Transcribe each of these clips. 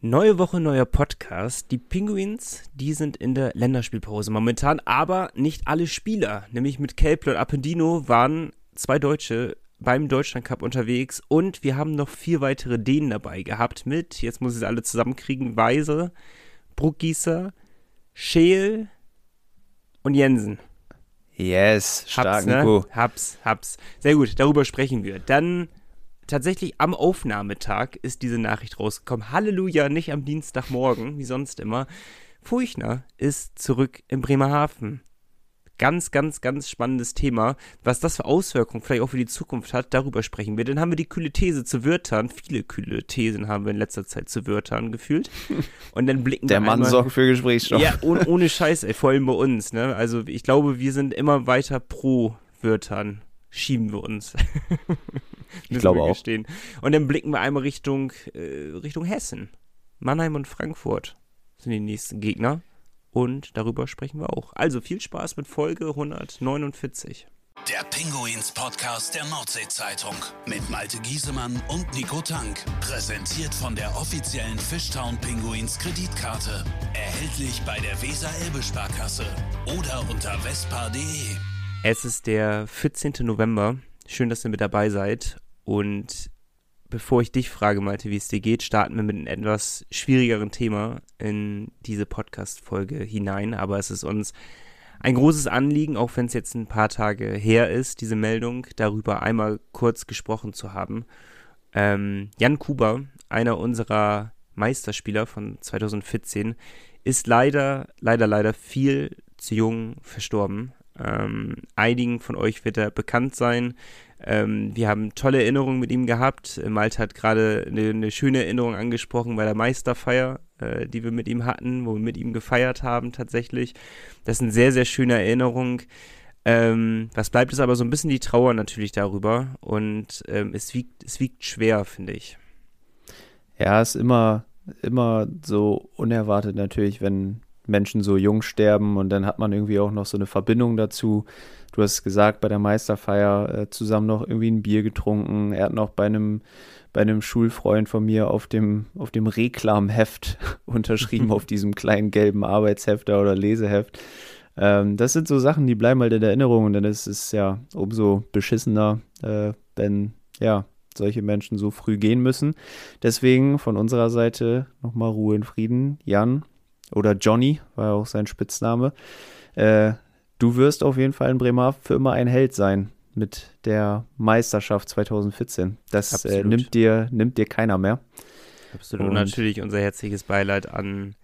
Neue Woche, neuer Podcast. Die Penguins, die sind in der Länderspielpause momentan, aber nicht alle Spieler, nämlich mit Kelple und Appendino waren zwei Deutsche beim Deutschland Cup unterwegs und wir haben noch vier weitere Dänen dabei gehabt mit, jetzt muss ich es alle zusammenkriegen, Weise, Bruckgießer, Scheel und Jensen. Yes, stark, hab's, ne? Hab's, hab's. Sehr gut, darüber sprechen wir. Dann tatsächlich am Aufnahmetag ist diese Nachricht rausgekommen. Halleluja, nicht am Dienstagmorgen, wie sonst immer. Furchner ist zurück in Bremerhaven. Ganz, ganz, ganz spannendes Thema. Was das für Auswirkungen vielleicht auch für die Zukunft hat, darüber sprechen wir. Dann haben wir die kühle These zu Wörtern. Viele kühle Thesen haben wir in letzter Zeit zu Wörtern gefühlt. Und dann blicken Der wir Mann einmal, sorgt für Gesprächsstoff. Ja, ohne, ohne Scheiß, ey, vor allem bei uns. Ne? Also ich glaube, wir sind immer weiter pro Wörtern. Schieben wir uns. Müssen glaube auch. gestehen. Und dann blicken wir einmal Richtung, äh, Richtung Hessen. Mannheim und Frankfurt sind die nächsten Gegner. Und darüber sprechen wir auch. Also viel Spaß mit Folge 149. Der Pinguins Podcast der Nordsee-Zeitung mit Malte Giesemann und Nico Tank. Präsentiert von der offiziellen Fishtown Pinguins Kreditkarte. Erhältlich bei der Weser-Elbe-Sparkasse oder unter vespa.de. Es ist der 14. November. Schön, dass ihr mit dabei seid. Und bevor ich dich frage, Malte, wie es dir geht, starten wir mit einem etwas schwierigeren Thema in diese Podcast-Folge hinein. Aber es ist uns ein großes Anliegen, auch wenn es jetzt ein paar Tage her ist, diese Meldung, darüber einmal kurz gesprochen zu haben. Ähm, Jan Kuber, einer unserer Meisterspieler von 2014, ist leider, leider, leider viel zu jung verstorben. Ähm, einigen von euch wird er bekannt sein. Ähm, wir haben tolle Erinnerungen mit ihm gehabt. Malte hat gerade eine, eine schöne Erinnerung angesprochen bei der Meisterfeier, äh, die wir mit ihm hatten, wo wir mit ihm gefeiert haben tatsächlich. Das ist eine sehr, sehr schöne Erinnerung. Ähm, was bleibt ist aber so ein bisschen die Trauer natürlich darüber und ähm, es, wiegt, es wiegt schwer, finde ich. Ja, ist immer, immer so unerwartet natürlich, wenn Menschen so jung sterben und dann hat man irgendwie auch noch so eine Verbindung dazu. Du hast gesagt, bei der Meisterfeier äh, zusammen noch irgendwie ein Bier getrunken. Er hat noch bei einem, bei einem Schulfreund von mir auf dem, auf dem Reklamheft unterschrieben, auf diesem kleinen gelben Arbeitshefter oder Leseheft. Ähm, das sind so Sachen, die bleiben halt in Erinnerung und dann ist es ja umso beschissener, äh, wenn ja solche Menschen so früh gehen müssen. Deswegen von unserer Seite nochmal Ruhe in Frieden. Jan oder Johnny war ja auch sein Spitzname. Äh, du wirst auf jeden Fall in Bremerhaven für immer ein Held sein mit der Meisterschaft 2014. Das äh, nimmt, dir, nimmt dir keiner mehr. Absolut. Und natürlich unser herzliches Beileid an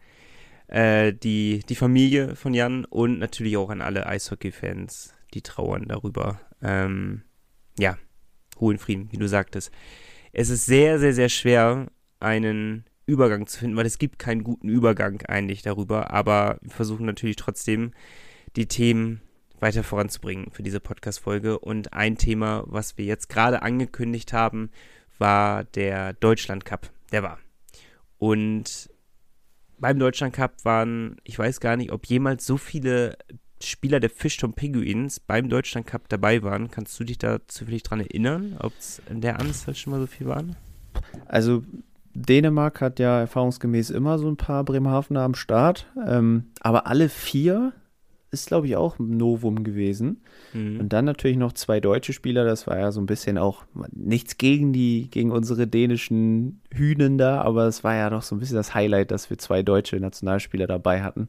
äh, die, die Familie von Jan und natürlich auch an alle Eishockey-Fans, die trauern darüber. Ähm, ja, Ruhe in Frieden, wie du sagtest. Es ist sehr, sehr, sehr schwer, einen Übergang zu finden, weil es gibt keinen guten Übergang eigentlich darüber, aber wir versuchen natürlich trotzdem, die Themen weiter voranzubringen für diese Podcast-Folge. Und ein Thema, was wir jetzt gerade angekündigt haben, war der Deutschland Cup. Der war. Und beim Deutschland Cup waren, ich weiß gar nicht, ob jemals so viele Spieler der Fischturm Penguins beim Deutschland Cup dabei waren. Kannst du dich da zufällig dran erinnern, ob es in der Anzahl schon mal so viel waren? Also Dänemark hat ja erfahrungsgemäß immer so ein paar Bremerhavener am Start, ähm, aber alle vier ist, glaube ich, auch ein Novum gewesen. Mhm. Und dann natürlich noch zwei deutsche Spieler, das war ja so ein bisschen auch nichts gegen die, gegen unsere dänischen Hühnen da, aber es war ja doch so ein bisschen das Highlight, dass wir zwei deutsche Nationalspieler dabei hatten.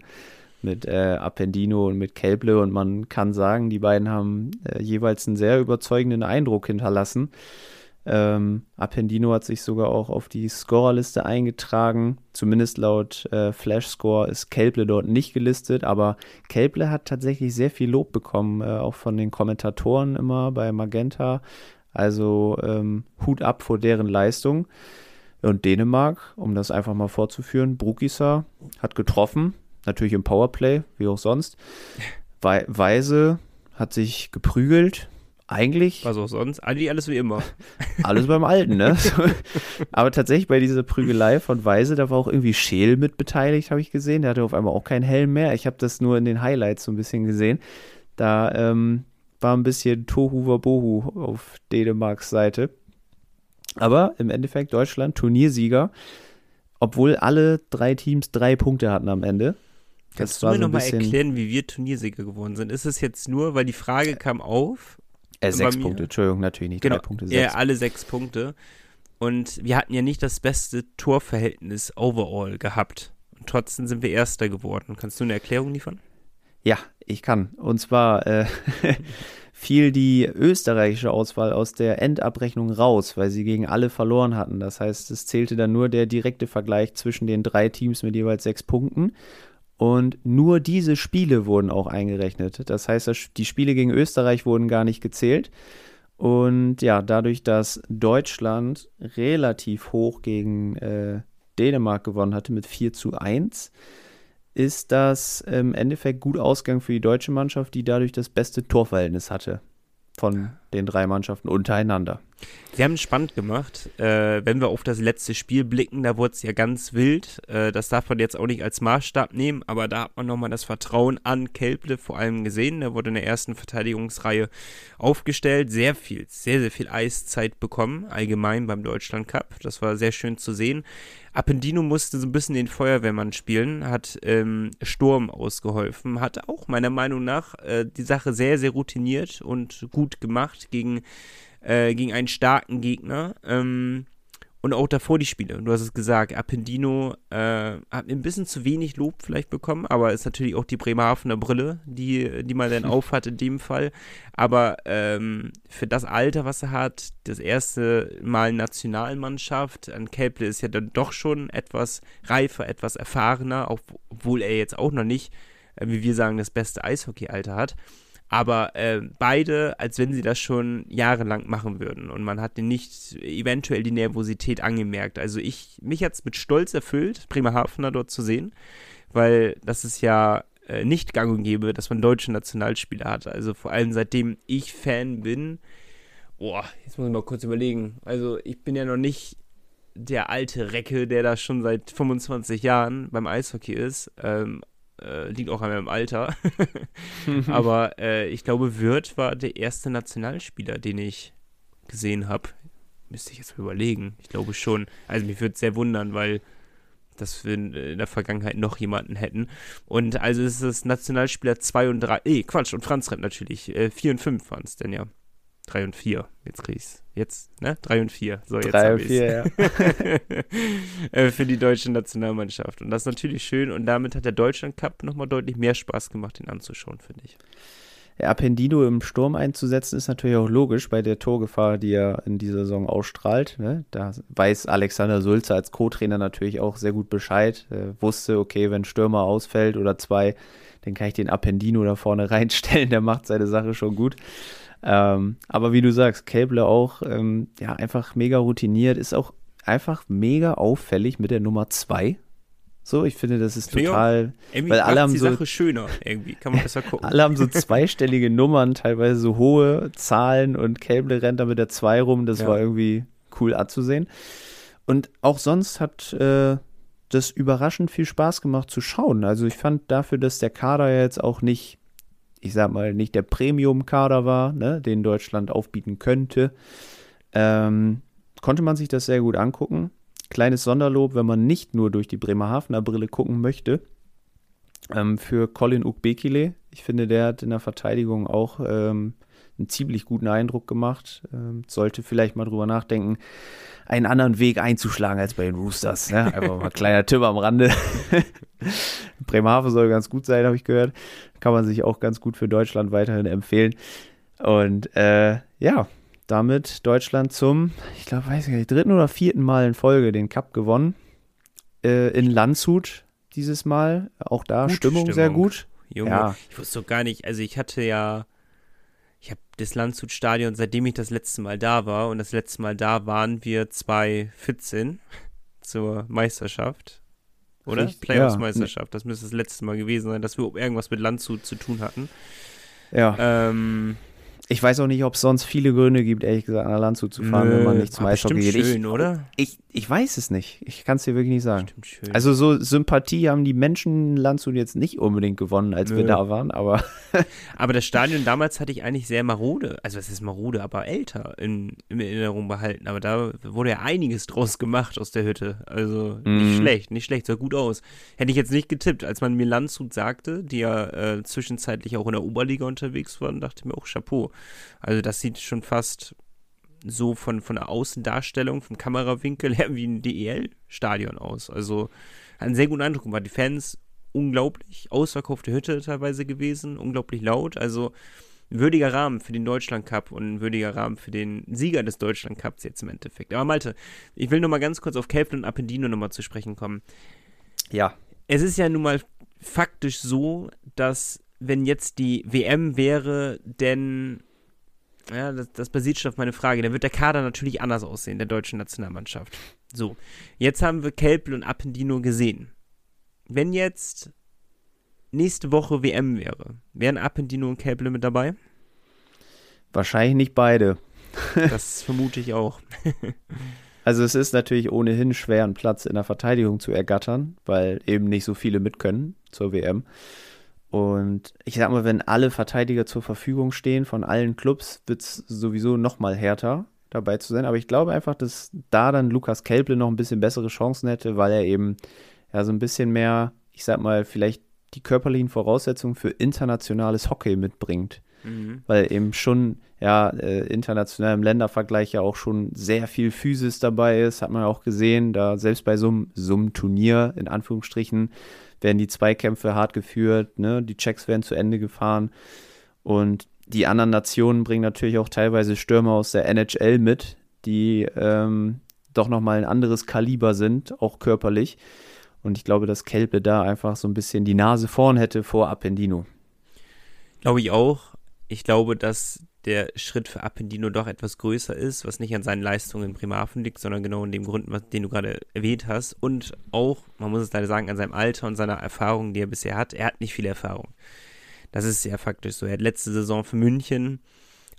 Mit äh, Appendino und mit Kelble und man kann sagen, die beiden haben äh, jeweils einen sehr überzeugenden Eindruck hinterlassen. Ähm, Appendino hat sich sogar auch auf die Scorerliste eingetragen. Zumindest laut äh, Flash-Score ist Kelble dort nicht gelistet, aber Kelble hat tatsächlich sehr viel Lob bekommen, äh, auch von den Kommentatoren immer bei Magenta. Also ähm, Hut ab vor deren Leistung. Und Dänemark, um das einfach mal vorzuführen, Brukisa hat getroffen, natürlich im Powerplay, wie auch sonst. Wei Weise hat sich geprügelt. Eigentlich Was auch sonst? Eigentlich alles wie immer. alles beim Alten, ne? Aber tatsächlich bei dieser Prügelei von Weise, da war auch irgendwie Scheel mit beteiligt, habe ich gesehen. Der hatte auf einmal auch keinen Helm mehr. Ich habe das nur in den Highlights so ein bisschen gesehen. Da ähm, war ein bisschen Tohu Wabohu auf Dänemarks Seite. Aber im Endeffekt Deutschland Turniersieger. obwohl alle drei Teams drei Punkte hatten am Ende. Kannst du mir so nochmal erklären, wie wir Turniersieger geworden sind? Ist es jetzt nur, weil die Frage kam auf? Äh, sechs Punkte, Entschuldigung, natürlich nicht genau, drei Punkte. Sechs. Ja, alle sechs Punkte. Und wir hatten ja nicht das beste Torverhältnis overall gehabt. Und trotzdem sind wir Erster geworden. Kannst du eine Erklärung liefern? Ja, ich kann. Und zwar äh, fiel die österreichische Auswahl aus der Endabrechnung raus, weil sie gegen alle verloren hatten. Das heißt, es zählte dann nur der direkte Vergleich zwischen den drei Teams mit jeweils sechs Punkten. Und nur diese Spiele wurden auch eingerechnet. Das heißt, die Spiele gegen Österreich wurden gar nicht gezählt. Und ja, dadurch, dass Deutschland relativ hoch gegen äh, Dänemark gewonnen hatte mit 4 zu 1, ist das im Endeffekt gut ausgegangen für die deutsche Mannschaft, die dadurch das beste Torverhältnis hatte von den drei Mannschaften untereinander. Sie haben es spannend gemacht. Äh, wenn wir auf das letzte Spiel blicken, da wurde es ja ganz wild. Äh, das darf man jetzt auch nicht als Maßstab nehmen, aber da hat man nochmal das Vertrauen an Kelble vor allem gesehen. Der wurde in der ersten Verteidigungsreihe aufgestellt. Sehr viel, sehr, sehr viel Eiszeit bekommen, allgemein beim Deutschland Cup. Das war sehr schön zu sehen. Appendino musste so ein bisschen den Feuerwehrmann spielen, hat ähm, Sturm ausgeholfen, hat auch meiner Meinung nach äh, die Sache sehr, sehr routiniert und gut gemacht gegen, äh, gegen einen starken Gegner. Ähm, und auch davor die Spiele. Du hast es gesagt, Appendino äh, hat ein bisschen zu wenig Lob vielleicht bekommen, aber ist natürlich auch die Bremerhavener Brille, die, die man dann aufhat in dem Fall. Aber ähm, für das Alter, was er hat, das erste Mal Nationalmannschaft, an Kelple ist ja dann doch schon etwas reifer, etwas erfahrener, obwohl er jetzt auch noch nicht, äh, wie wir sagen, das beste Eishockey-Alter hat aber äh, beide, als wenn sie das schon jahrelang machen würden. Und man hat nicht eventuell die Nervosität angemerkt. Also ich, mich hat es mit Stolz erfüllt, Bremerhavener dort zu sehen, weil das ist ja äh, nicht gang und gäbe, dass man deutsche Nationalspieler hat. Also vor allem seitdem ich Fan bin, boah, jetzt muss ich mal kurz überlegen. Also ich bin ja noch nicht der alte Recke, der da schon seit 25 Jahren beim Eishockey ist. Ähm, äh, liegt auch an meinem Alter. Aber äh, ich glaube, Wirth war der erste Nationalspieler, den ich gesehen habe. Müsste ich jetzt mal überlegen. Ich glaube schon. Also mich würde es sehr wundern, weil dass wir in der Vergangenheit noch jemanden hätten. Und also ist es Nationalspieler 2 und 3. Eh, Quatsch, und Franz Repp natürlich. 4 äh, und 5 waren es denn ja. 3 und 4. Jetzt krieg ich's. Jetzt, ne? 3 und 4. So, jetzt 3 und 4, ja. Äh, für die deutsche Nationalmannschaft. Und das ist natürlich schön. Und damit hat der Deutschland Cup nochmal deutlich mehr Spaß gemacht, den anzuschauen, finde ich. Ja, Appendino im Sturm einzusetzen, ist natürlich auch logisch bei der Torgefahr, die er in dieser Saison ausstrahlt. Ne? Da weiß Alexander Sulze als Co-Trainer natürlich auch sehr gut Bescheid. Er wusste, okay, wenn Stürmer ausfällt oder zwei, dann kann ich den Appendino da vorne reinstellen, der macht seine Sache schon gut. Ähm, aber wie du sagst, Cable auch ähm, ja, einfach mega routiniert, ist auch einfach mega auffällig mit der Nummer 2. So, ich finde, das ist total. Irgendwie weil alle haben die so, Sache schöner, irgendwie, kann man besser gucken. alle haben so zweistellige Nummern, teilweise so hohe Zahlen und Cable rennt da mit der 2 rum, das ja. war irgendwie cool anzusehen. Und auch sonst hat äh, das überraschend viel Spaß gemacht zu schauen. Also ich fand dafür, dass der Kader jetzt auch nicht ich sag mal, nicht der Premium-Kader war, ne, den Deutschland aufbieten könnte, ähm, konnte man sich das sehr gut angucken. Kleines Sonderlob, wenn man nicht nur durch die Bremerhavener Brille gucken möchte, ähm, für Colin Ukbekile. Ich finde, der hat in der Verteidigung auch ähm, einen ziemlich guten Eindruck gemacht. Ähm, sollte vielleicht mal drüber nachdenken, einen anderen Weg einzuschlagen als bei den Roosters. Ne? Einfach mal ein kleiner Tipp am Rande. Bremerhaven soll ganz gut sein, habe ich gehört. Kann man sich auch ganz gut für Deutschland weiterhin empfehlen. Und äh, ja, damit Deutschland zum, ich glaube, weiß ich nicht, dritten oder vierten Mal in Folge den Cup gewonnen. Äh, in Landshut dieses Mal. Auch da Stimmung, Stimmung, sehr gut. Junge, ja. ich wusste doch gar nicht, also ich hatte ja ich habe das Landshut-Stadion, seitdem ich das letzte Mal da war, und das letzte Mal da waren wir 2014 zur Meisterschaft. Oder? Playoffs-Meisterschaft. Das müsste das letzte Mal gewesen sein, dass wir irgendwas mit Landshut zu tun hatten. Ja. Ähm, ich weiß auch nicht, ob es sonst viele Gründe gibt, ehrlich gesagt, nach Landshut zu fahren, Nö, wenn man nicht zum Eishockey geht. Schön, ich, oder? Ich, ich weiß es nicht. Ich kann es dir wirklich nicht sagen. Also so Sympathie haben die Menschen Landshut jetzt nicht unbedingt gewonnen, als Nö. wir da waren, aber. aber das Stadion damals hatte ich eigentlich sehr marode, also es ist marode, aber älter in, in Erinnerung behalten. Aber da wurde ja einiges draus gemacht aus der Hütte. Also nicht mhm. schlecht, nicht schlecht, sah gut aus. Hätte ich jetzt nicht getippt, als man mir Landshut sagte, die ja äh, zwischenzeitlich auch in der Oberliga unterwegs waren, dachte ich mir auch Chapeau. Also das sieht schon fast so von, von der Außendarstellung, vom Kamerawinkel her wie ein DEL-Stadion aus. Also hat einen sehr guten Eindruck gemacht. Die Fans unglaublich, ausverkaufte Hütte teilweise gewesen, unglaublich laut. Also ein würdiger Rahmen für den Deutschland Cup und ein würdiger Rahmen für den Sieger des Deutschland Cups jetzt im Endeffekt. Aber Malte, ich will noch mal ganz kurz auf Kelplen und Appendino nochmal zu sprechen kommen. Ja. Es ist ja nun mal faktisch so, dass wenn jetzt die WM wäre, denn ja, das, das basiert schon auf meine Frage. Dann wird der Kader natürlich anders aussehen, der deutschen Nationalmannschaft. So, jetzt haben wir Kelpel und Appendino gesehen. Wenn jetzt nächste Woche WM wäre, wären Appendino und Kelpel mit dabei? Wahrscheinlich nicht beide. das vermute ich auch. also es ist natürlich ohnehin schwer, einen Platz in der Verteidigung zu ergattern, weil eben nicht so viele mit können zur WM. Und ich sag mal, wenn alle Verteidiger zur Verfügung stehen von allen Clubs, wird es sowieso noch mal härter dabei zu sein. Aber ich glaube einfach, dass da dann Lukas Kelple noch ein bisschen bessere Chancen hätte, weil er eben ja so ein bisschen mehr, ich sag mal, vielleicht die körperlichen Voraussetzungen für internationales Hockey mitbringt. Mhm. Weil eben schon, ja, äh, international im Ländervergleich ja auch schon sehr viel Physis dabei ist, hat man auch gesehen, da selbst bei so einem Turnier, in Anführungsstrichen, werden die Zweikämpfe hart geführt, ne? die Checks werden zu Ende gefahren und die anderen Nationen bringen natürlich auch teilweise Stürmer aus der NHL mit, die ähm, doch nochmal ein anderes Kaliber sind, auch körperlich. Und ich glaube, dass Kelpe da einfach so ein bisschen die Nase vorn hätte vor Appendino. Glaube ich auch. Ich glaube, dass der Schritt für Appendino doch etwas größer ist, was nicht an seinen Leistungen in Bremerhaven liegt, sondern genau in dem Grund, den du gerade erwähnt hast. Und auch, man muss es leider sagen, an seinem Alter und seiner Erfahrung, die er bisher hat. Er hat nicht viel Erfahrung. Das ist ja faktisch so. Er hat letzte Saison für München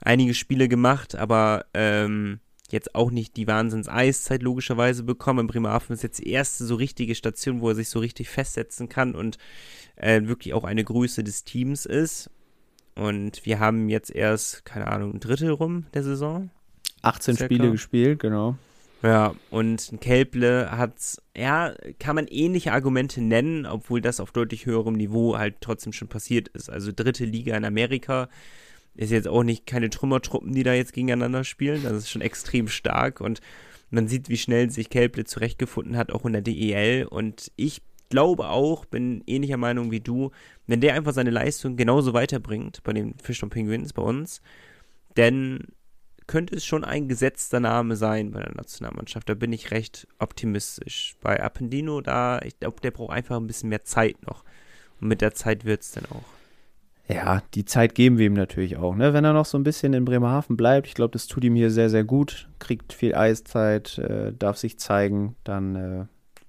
einige Spiele gemacht, aber ähm, jetzt auch nicht die Wahnsinns-Eiszeit logischerweise bekommen. In Bremerhaven ist jetzt die erste so richtige Station, wo er sich so richtig festsetzen kann und äh, wirklich auch eine Größe des Teams ist. Und wir haben jetzt erst, keine Ahnung, ein Drittel rum der Saison. 18 circa. Spiele gespielt, genau. Ja, und ein Kelble hat, ja, kann man ähnliche Argumente nennen, obwohl das auf deutlich höherem Niveau halt trotzdem schon passiert ist. Also dritte Liga in Amerika ist jetzt auch nicht keine Trümmertruppen, die da jetzt gegeneinander spielen. Das ist schon extrem stark und man sieht, wie schnell sich Kelble zurechtgefunden hat, auch in der DEL. Und ich glaube auch, bin ähnlicher Meinung wie du, wenn der einfach seine Leistung genauso weiterbringt bei den Fisch und Penguins bei uns, dann könnte es schon ein gesetzter Name sein bei der Nationalmannschaft. Da bin ich recht optimistisch. Bei Appendino, da, ich glaube, der braucht einfach ein bisschen mehr Zeit noch. Und mit der Zeit wird es dann auch. Ja, die Zeit geben wir ihm natürlich auch. Ne? Wenn er noch so ein bisschen in Bremerhaven bleibt, ich glaube, das tut ihm hier sehr, sehr gut. Kriegt viel Eiszeit, äh, darf sich zeigen, dann äh,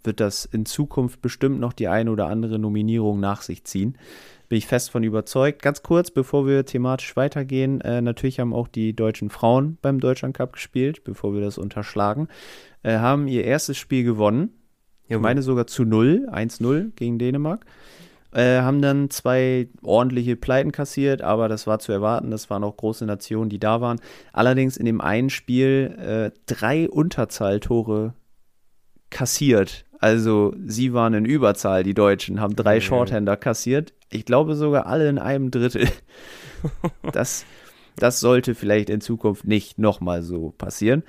wird das in Zukunft bestimmt noch die eine oder andere Nominierung nach sich ziehen. Bin ich fest von überzeugt. Ganz kurz, bevor wir thematisch weitergehen, äh, natürlich haben auch die deutschen Frauen beim Deutschland Cup gespielt, bevor wir das unterschlagen, äh, haben ihr erstes Spiel gewonnen. Ich meine sogar zu 0, 1-0 gegen Dänemark. Äh, haben dann zwei ordentliche Pleiten kassiert, aber das war zu erwarten. Das waren auch große Nationen, die da waren. Allerdings in dem einen Spiel äh, drei Unterzahltore kassiert. Also sie waren in Überzahl, die Deutschen, haben drei Shorthander kassiert. Ich glaube sogar alle in einem Drittel. Das, das sollte vielleicht in Zukunft nicht nochmal so passieren.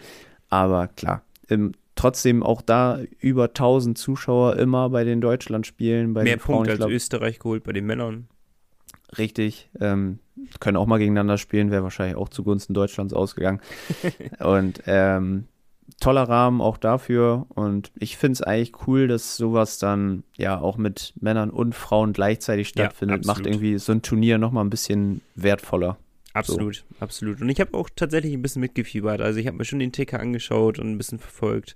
Aber klar, im, trotzdem auch da über 1000 Zuschauer immer bei den Deutschlandspielen. Bei Mehr den Punkte als Österreich geholt bei den Männern. Richtig. Ähm, können auch mal gegeneinander spielen, wäre wahrscheinlich auch zugunsten Deutschlands ausgegangen. Und ähm, toller Rahmen auch dafür. Und ich finde es eigentlich cool, dass sowas dann ja auch mit Männern und Frauen gleichzeitig stattfindet. Ja, Macht irgendwie so ein Turnier nochmal ein bisschen wertvoller. Absolut, so. absolut. Und ich habe auch tatsächlich ein bisschen mitgefiebert. Also ich habe mir schon den Ticker angeschaut und ein bisschen verfolgt,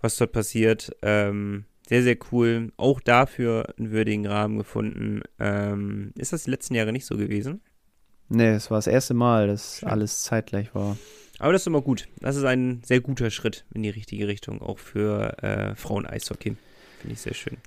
was dort passiert. Ähm, sehr, sehr cool. Auch dafür einen würdigen Rahmen gefunden. Ähm, ist das die letzten Jahre nicht so gewesen? Nee, es war das erste Mal, dass Schön. alles zeitgleich war. Aber das ist immer gut. Das ist ein sehr guter Schritt in die richtige Richtung, auch für äh, Frauen-Eishockey. Finde ich sehr schön.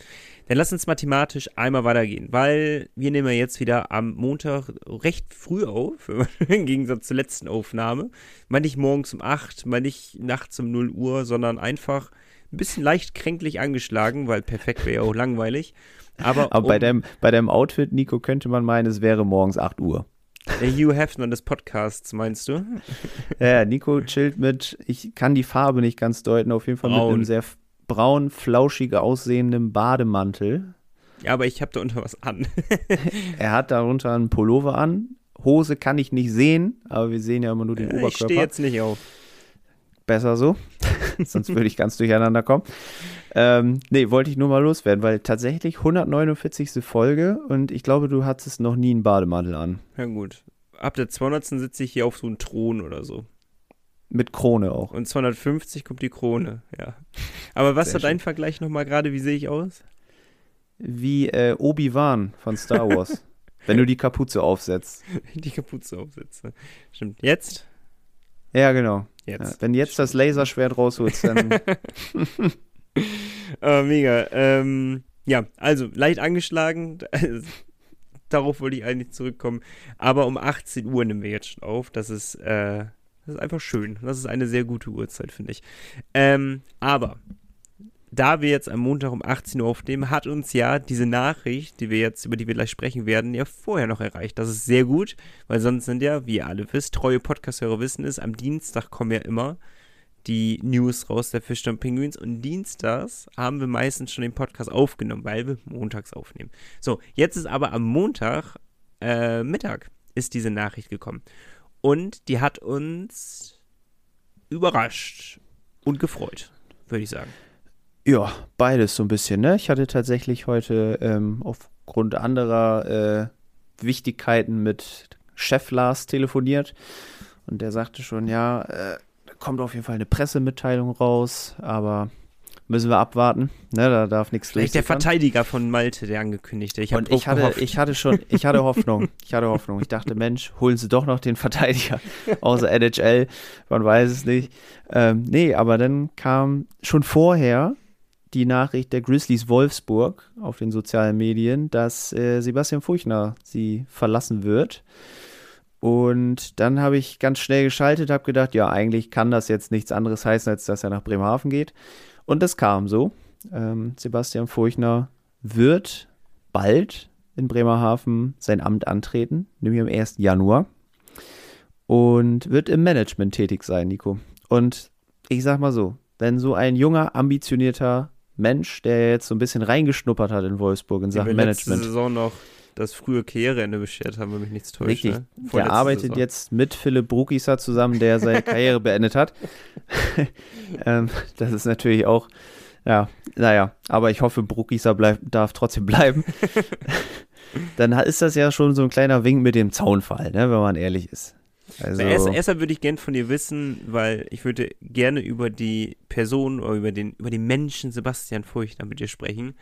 Dann lass uns mathematisch einmal weitergehen, weil wir nehmen ja jetzt wieder am Montag recht früh auf, im Gegensatz zur letzten Aufnahme. Mal nicht morgens um 8, mal nicht nachts um 0 Uhr, sondern einfach ein bisschen leicht kränklich angeschlagen, weil perfekt wäre ja auch langweilig. Aber, Aber um, bei, deinem, bei deinem Outfit, Nico, könnte man meinen, es wäre morgens 8 Uhr. Der Hugh Hefner des Podcasts, meinst du? Ja, Nico chillt mit, ich kann die Farbe nicht ganz deuten, auf jeden Fall Braun. mit einem sehr braun, flauschig aussehenden Bademantel. Ja, aber ich habe da unter was an. er hat darunter einen Pullover an. Hose kann ich nicht sehen, aber wir sehen ja immer nur den ja, Oberkörper. Ich stehe jetzt nicht auf. Besser so, sonst würde ich ganz durcheinander kommen. Ähm, nee, wollte ich nur mal loswerden, weil tatsächlich 149. Folge und ich glaube, du hattest noch nie einen Bademantel an. Ja gut. Ab der 200. sitze ich hier auf so einem Thron oder so. Mit Krone auch. Und 250 kommt die Krone, ja. Aber was war dein Vergleich nochmal gerade? Wie sehe ich aus? Wie äh, Obi-Wan von Star Wars. wenn du die Kapuze aufsetzt. Die Kapuze aufsetze. Stimmt. Jetzt? Ja, genau. Jetzt. Ja, wenn jetzt das Laserschwert rausholst, dann. oh, mega. Ähm, ja, also leicht angeschlagen. Darauf wollte ich eigentlich zurückkommen. Aber um 18 Uhr nehmen wir jetzt schon auf. Das ist. Äh, das ist einfach schön. Das ist eine sehr gute Uhrzeit, finde ich. Ähm, aber da wir jetzt am Montag um 18 Uhr aufnehmen, hat uns ja diese Nachricht, die wir jetzt, über die wir gleich sprechen werden, ja vorher noch erreicht. Das ist sehr gut, weil sonst sind ja, wie ihr alle wisst, treue Podcast-Hörer wissen es, am Dienstag kommen ja immer die News raus der Fischstamm Penguins und dienstags haben wir meistens schon den Podcast aufgenommen, weil wir montags aufnehmen. So, jetzt ist aber am Montag äh, Mittag ist diese Nachricht gekommen. Und die hat uns überrascht und gefreut, würde ich sagen. Ja, beides so ein bisschen. Ne? Ich hatte tatsächlich heute ähm, aufgrund anderer äh, Wichtigkeiten mit Chef Lars telefoniert und der sagte schon, ja, äh, da kommt auf jeden Fall eine Pressemitteilung raus, aber müssen wir abwarten. Ne, da darf nichts Vielleicht der Verteidiger von Malte, der angekündigte. Ich und ich hatte, gehofft. ich hatte schon, ich hatte Hoffnung. Ich hatte Hoffnung. Ich dachte, Mensch, holen sie doch noch den Verteidiger außer NHL. Man weiß es nicht. Ähm, nee, aber dann kam schon vorher die Nachricht der Grizzlies Wolfsburg auf den sozialen Medien, dass äh, Sebastian Furchner sie verlassen wird. Und dann habe ich ganz schnell geschaltet, habe gedacht, ja, eigentlich kann das jetzt nichts anderes heißen, als dass er nach Bremerhaven geht. Und das kam so. Ähm, Sebastian Furchner wird bald in Bremerhaven sein Amt antreten, nämlich am 1. Januar. Und wird im Management tätig sein, Nico. Und ich sag mal so, wenn so ein junger, ambitionierter Mensch, der jetzt so ein bisschen reingeschnuppert hat in Wolfsburg in Sachen Management. Saison noch das frühe Karriereende beschert haben, wenn mich nichts täuscht. Richtig. Ne? Der arbeitet Saison. jetzt mit Philipp Brukisa zusammen, der seine Karriere beendet hat. ähm, das ist natürlich auch, ja, naja, aber ich hoffe, Brukisa bleib, darf trotzdem bleiben. Dann ist das ja schon so ein kleiner Wink mit dem Zaunfall, ne, wenn man ehrlich ist. Also erst, erstmal würde ich gerne von dir wissen, weil ich würde gerne über die Person oder über den, über den Menschen Sebastian Furchtner mit dir sprechen.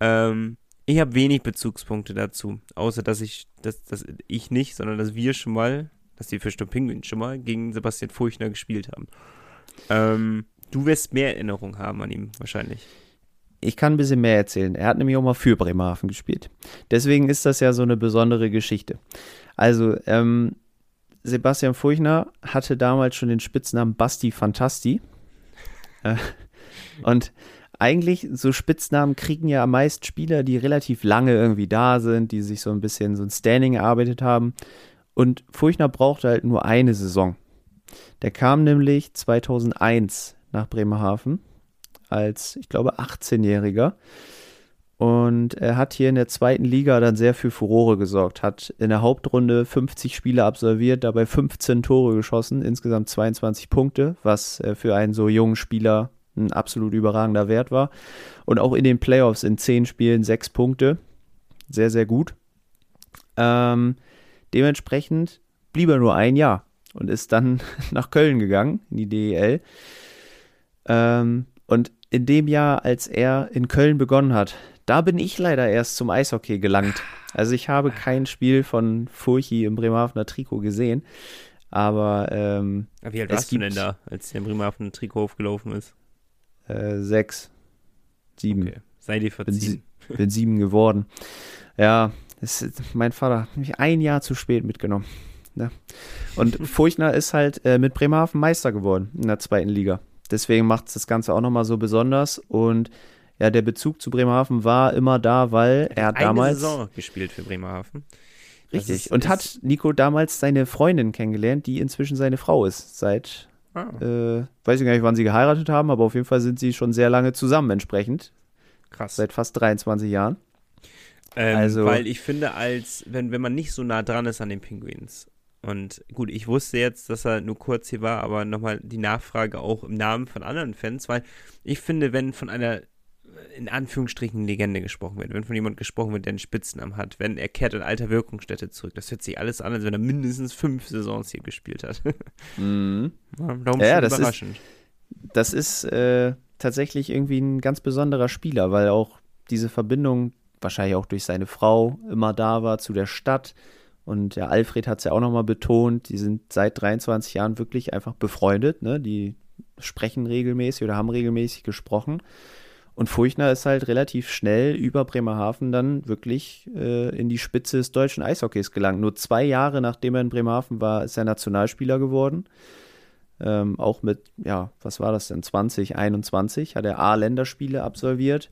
Ähm, ich habe wenig Bezugspunkte dazu, außer dass ich, dass, dass ich nicht, sondern dass wir schon mal, dass die Fisch und Pinguin schon mal gegen Sebastian Furchtner gespielt haben. Ähm, du wirst mehr Erinnerung haben an ihm, wahrscheinlich. Ich kann ein bisschen mehr erzählen. Er hat nämlich auch mal für Bremerhaven gespielt. Deswegen ist das ja so eine besondere Geschichte. Also, ähm, Sebastian Furchner hatte damals schon den Spitznamen Basti Fantasti. Äh, und eigentlich so Spitznamen kriegen ja meist Spieler, die relativ lange irgendwie da sind, die sich so ein bisschen so ein Standing erarbeitet haben. Und Furchner brauchte halt nur eine Saison. Der kam nämlich 2001 nach Bremerhaven als, ich glaube, 18-Jähriger. Und er hat hier in der zweiten Liga dann sehr für Furore gesorgt, hat in der Hauptrunde 50 Spiele absolviert, dabei 15 Tore geschossen, insgesamt 22 Punkte, was äh, für einen so jungen Spieler ein absolut überragender Wert war. Und auch in den Playoffs in 10 Spielen 6 Punkte. Sehr, sehr gut. Ähm, dementsprechend blieb er nur ein Jahr und ist dann nach Köln gegangen, in die DEL. Ähm, und in dem Jahr, als er in Köln begonnen hat, da bin ich leider erst zum Eishockey gelangt. Also ich habe kein Spiel von Furchi im Bremerhavener Trikot gesehen. Aber ähm, Wie alt warst du denn da, als der Bremerhavener Trikot aufgelaufen ist? Äh, sechs, sieben. Okay. Sei dir verziehen. Bin, bin sieben geworden. Ja, ist, mein Vater hat mich ein Jahr zu spät mitgenommen. Ne? Und Furchner ist halt äh, mit Bremerhaven Meister geworden in der zweiten Liga. Deswegen macht es das Ganze auch nochmal so besonders. Und ja, der Bezug zu Bremerhaven war immer da, weil er hat damals. Saison gespielt für Bremerhaven. Richtig. Ist, und hat Nico damals seine Freundin kennengelernt, die inzwischen seine Frau ist. Seit, ah. äh, weiß ich gar nicht, wann sie geheiratet haben, aber auf jeden Fall sind sie schon sehr lange zusammen entsprechend. Krass. Seit fast 23 Jahren. Ähm, also, weil ich finde, als wenn, wenn man nicht so nah dran ist an den Pinguins. Und gut, ich wusste jetzt, dass er nur kurz hier war, aber nochmal die Nachfrage auch im Namen von anderen Fans, weil ich finde, wenn von einer in Anführungsstrichen Legende gesprochen wird, wenn von jemand gesprochen wird, der einen Spitznamen hat, wenn er kehrt in alter Wirkungsstätte zurück, das hört sich alles an, als wenn er mindestens fünf Saisons hier gespielt hat. Mhm. Darum ja, das überraschend. Ist, das ist äh, tatsächlich irgendwie ein ganz besonderer Spieler, weil auch diese Verbindung wahrscheinlich auch durch seine Frau immer da war zu der Stadt. Und ja, Alfred hat es ja auch nochmal betont, die sind seit 23 Jahren wirklich einfach befreundet, ne? Die sprechen regelmäßig oder haben regelmäßig gesprochen. Und Furchner ist halt relativ schnell über Bremerhaven dann wirklich äh, in die Spitze des deutschen Eishockeys gelangt. Nur zwei Jahre nachdem er in Bremerhaven war, ist er Nationalspieler geworden. Ähm, auch mit, ja, was war das denn? 2021 hat er A-Länderspiele absolviert.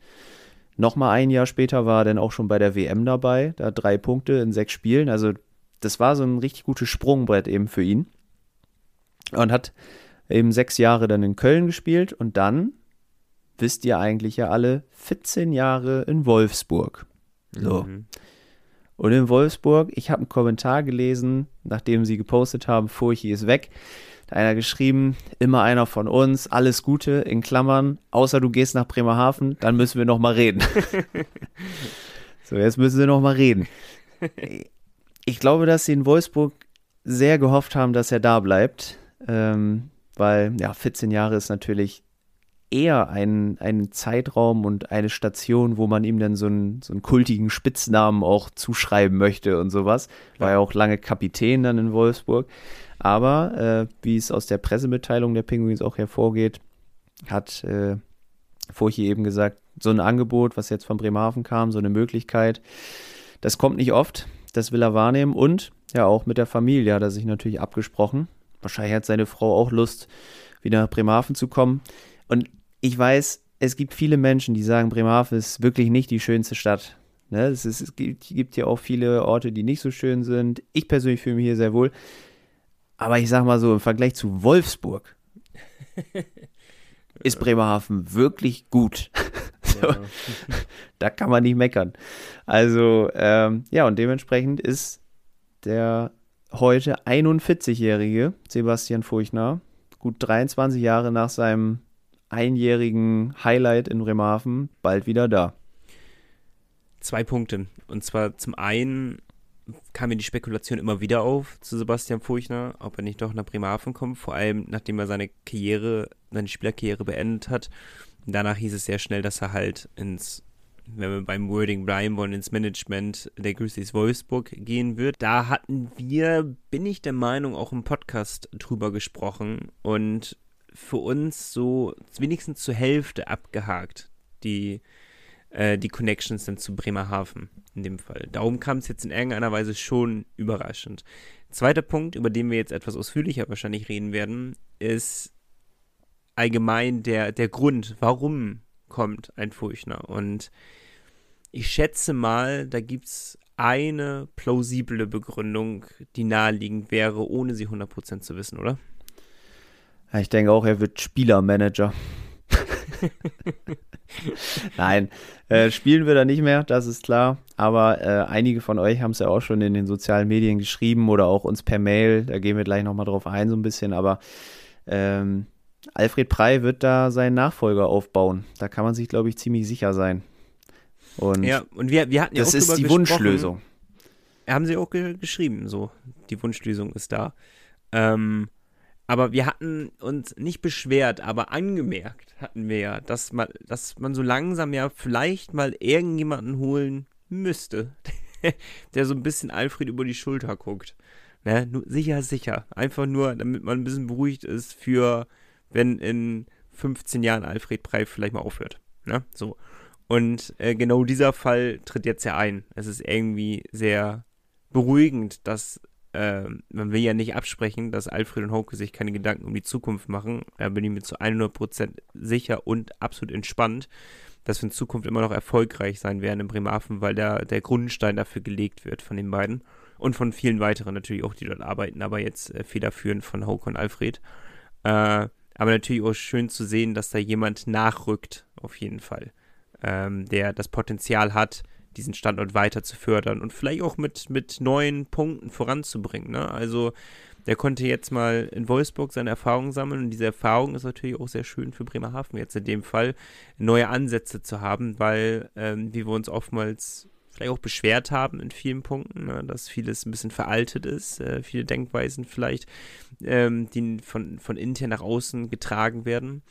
Nochmal ein Jahr später war er dann auch schon bei der WM dabei. Da drei Punkte in sechs Spielen. Also, das war so ein richtig gutes Sprungbrett eben für ihn. Und hat eben sechs Jahre dann in Köln gespielt und dann wisst ihr eigentlich ja alle, 14 Jahre in Wolfsburg. So. Mhm. Und in Wolfsburg, ich habe einen Kommentar gelesen, nachdem sie gepostet haben, Furchi ist weg. Da einer geschrieben, immer einer von uns, alles Gute in Klammern, außer du gehst nach Bremerhaven, dann müssen wir noch mal reden. so, jetzt müssen sie noch mal reden. Ich glaube, dass sie in Wolfsburg sehr gehofft haben, dass er da bleibt, ähm, weil ja, 14 Jahre ist natürlich eher ein, ein Zeitraum und eine Station, wo man ihm dann so einen, so einen kultigen Spitznamen auch zuschreiben möchte und sowas. War ja auch lange Kapitän dann in Wolfsburg. Aber äh, wie es aus der Pressemitteilung der Penguins auch hervorgeht, hat äh, Furchi eben gesagt, so ein Angebot, was jetzt von Bremerhaven kam, so eine Möglichkeit, das kommt nicht oft. Das will er wahrnehmen und ja, auch mit der Familie hat er sich natürlich abgesprochen. Wahrscheinlich hat seine Frau auch Lust, wieder nach Bremerhaven zu kommen. Und ich weiß, es gibt viele Menschen, die sagen, Bremerhaven ist wirklich nicht die schönste Stadt. Ne? Es, ist, es gibt, gibt ja auch viele Orte, die nicht so schön sind. Ich persönlich fühle mich hier sehr wohl. Aber ich sag mal so, im Vergleich zu Wolfsburg ist Bremerhaven wirklich gut. so, ja. da kann man nicht meckern. Also, ähm, ja, und dementsprechend ist der heute 41-jährige Sebastian Furchner gut 23 Jahre nach seinem einjährigen Highlight in Bremerhaven bald wieder da. Zwei Punkte. Und zwar zum einen kam mir die Spekulation immer wieder auf zu Sebastian Furchner, ob er nicht doch nach Bremerhaven kommt, vor allem nachdem er seine Karriere, seine Spielerkarriere beendet hat. Danach hieß es sehr schnell, dass er halt ins, wenn wir beim Wording bleiben wollen, ins Management der Grizzlies Wolfsburg gehen wird. Da hatten wir, bin ich der Meinung, auch im Podcast drüber gesprochen und für uns so wenigstens zur Hälfte abgehakt, die, äh, die Connections dann zu Bremerhaven in dem Fall. Darum kam es jetzt in irgendeiner Weise schon überraschend. Zweiter Punkt, über den wir jetzt etwas ausführlicher wahrscheinlich reden werden, ist allgemein der, der Grund, warum kommt ein Furchner. Und ich schätze mal, da gibt es eine plausible Begründung, die naheliegend wäre, ohne sie 100% zu wissen, oder? Ich denke auch, er wird Spielermanager. Nein, äh, spielen wir da nicht mehr, das ist klar. Aber äh, einige von euch haben es ja auch schon in den sozialen Medien geschrieben oder auch uns per Mail. Da gehen wir gleich nochmal drauf ein, so ein bisschen. Aber ähm, Alfred Prey wird da seinen Nachfolger aufbauen. Da kann man sich, glaube ich, ziemlich sicher sein. Und ja, und wir, wir hatten ja das ist die Wunschlösung. Haben sie auch ge geschrieben, so. Die Wunschlösung ist da. Ähm, Aber wir hatten uns nicht beschwert, aber angemerkt hatten wir ja, dass man, dass man so langsam ja vielleicht mal irgendjemanden holen müsste, der so ein bisschen Alfred über die Schulter guckt. Ne? Sicher, sicher. Einfach nur, damit man ein bisschen beruhigt ist für, wenn in 15 Jahren Alfred Prey vielleicht mal aufhört. Ne? So. Und äh, genau dieser Fall tritt jetzt ja ein. Es ist irgendwie sehr beruhigend, dass äh, man will ja nicht absprechen, dass Alfred und Hauke sich keine Gedanken um die Zukunft machen. Da bin ich mir zu 100% sicher und absolut entspannt, dass wir in Zukunft immer noch erfolgreich sein werden in Bremerhaven, weil der, der Grundstein dafür gelegt wird von den beiden und von vielen weiteren natürlich auch, die dort arbeiten, aber jetzt äh, federführend von Hauke und Alfred. Äh, aber natürlich auch schön zu sehen, dass da jemand nachrückt, auf jeden Fall, ähm, der das Potenzial hat, diesen Standort weiter zu fördern und vielleicht auch mit, mit neuen Punkten voranzubringen. Ne? Also der konnte jetzt mal in Wolfsburg seine Erfahrungen sammeln und diese Erfahrung ist natürlich auch sehr schön für Bremerhaven jetzt in dem Fall, neue Ansätze zu haben, weil, ähm, wie wir uns oftmals vielleicht auch beschwert haben in vielen Punkten, ne, dass vieles ein bisschen veraltet ist, äh, viele Denkweisen vielleicht, ähm, die von, von intern nach außen getragen werden.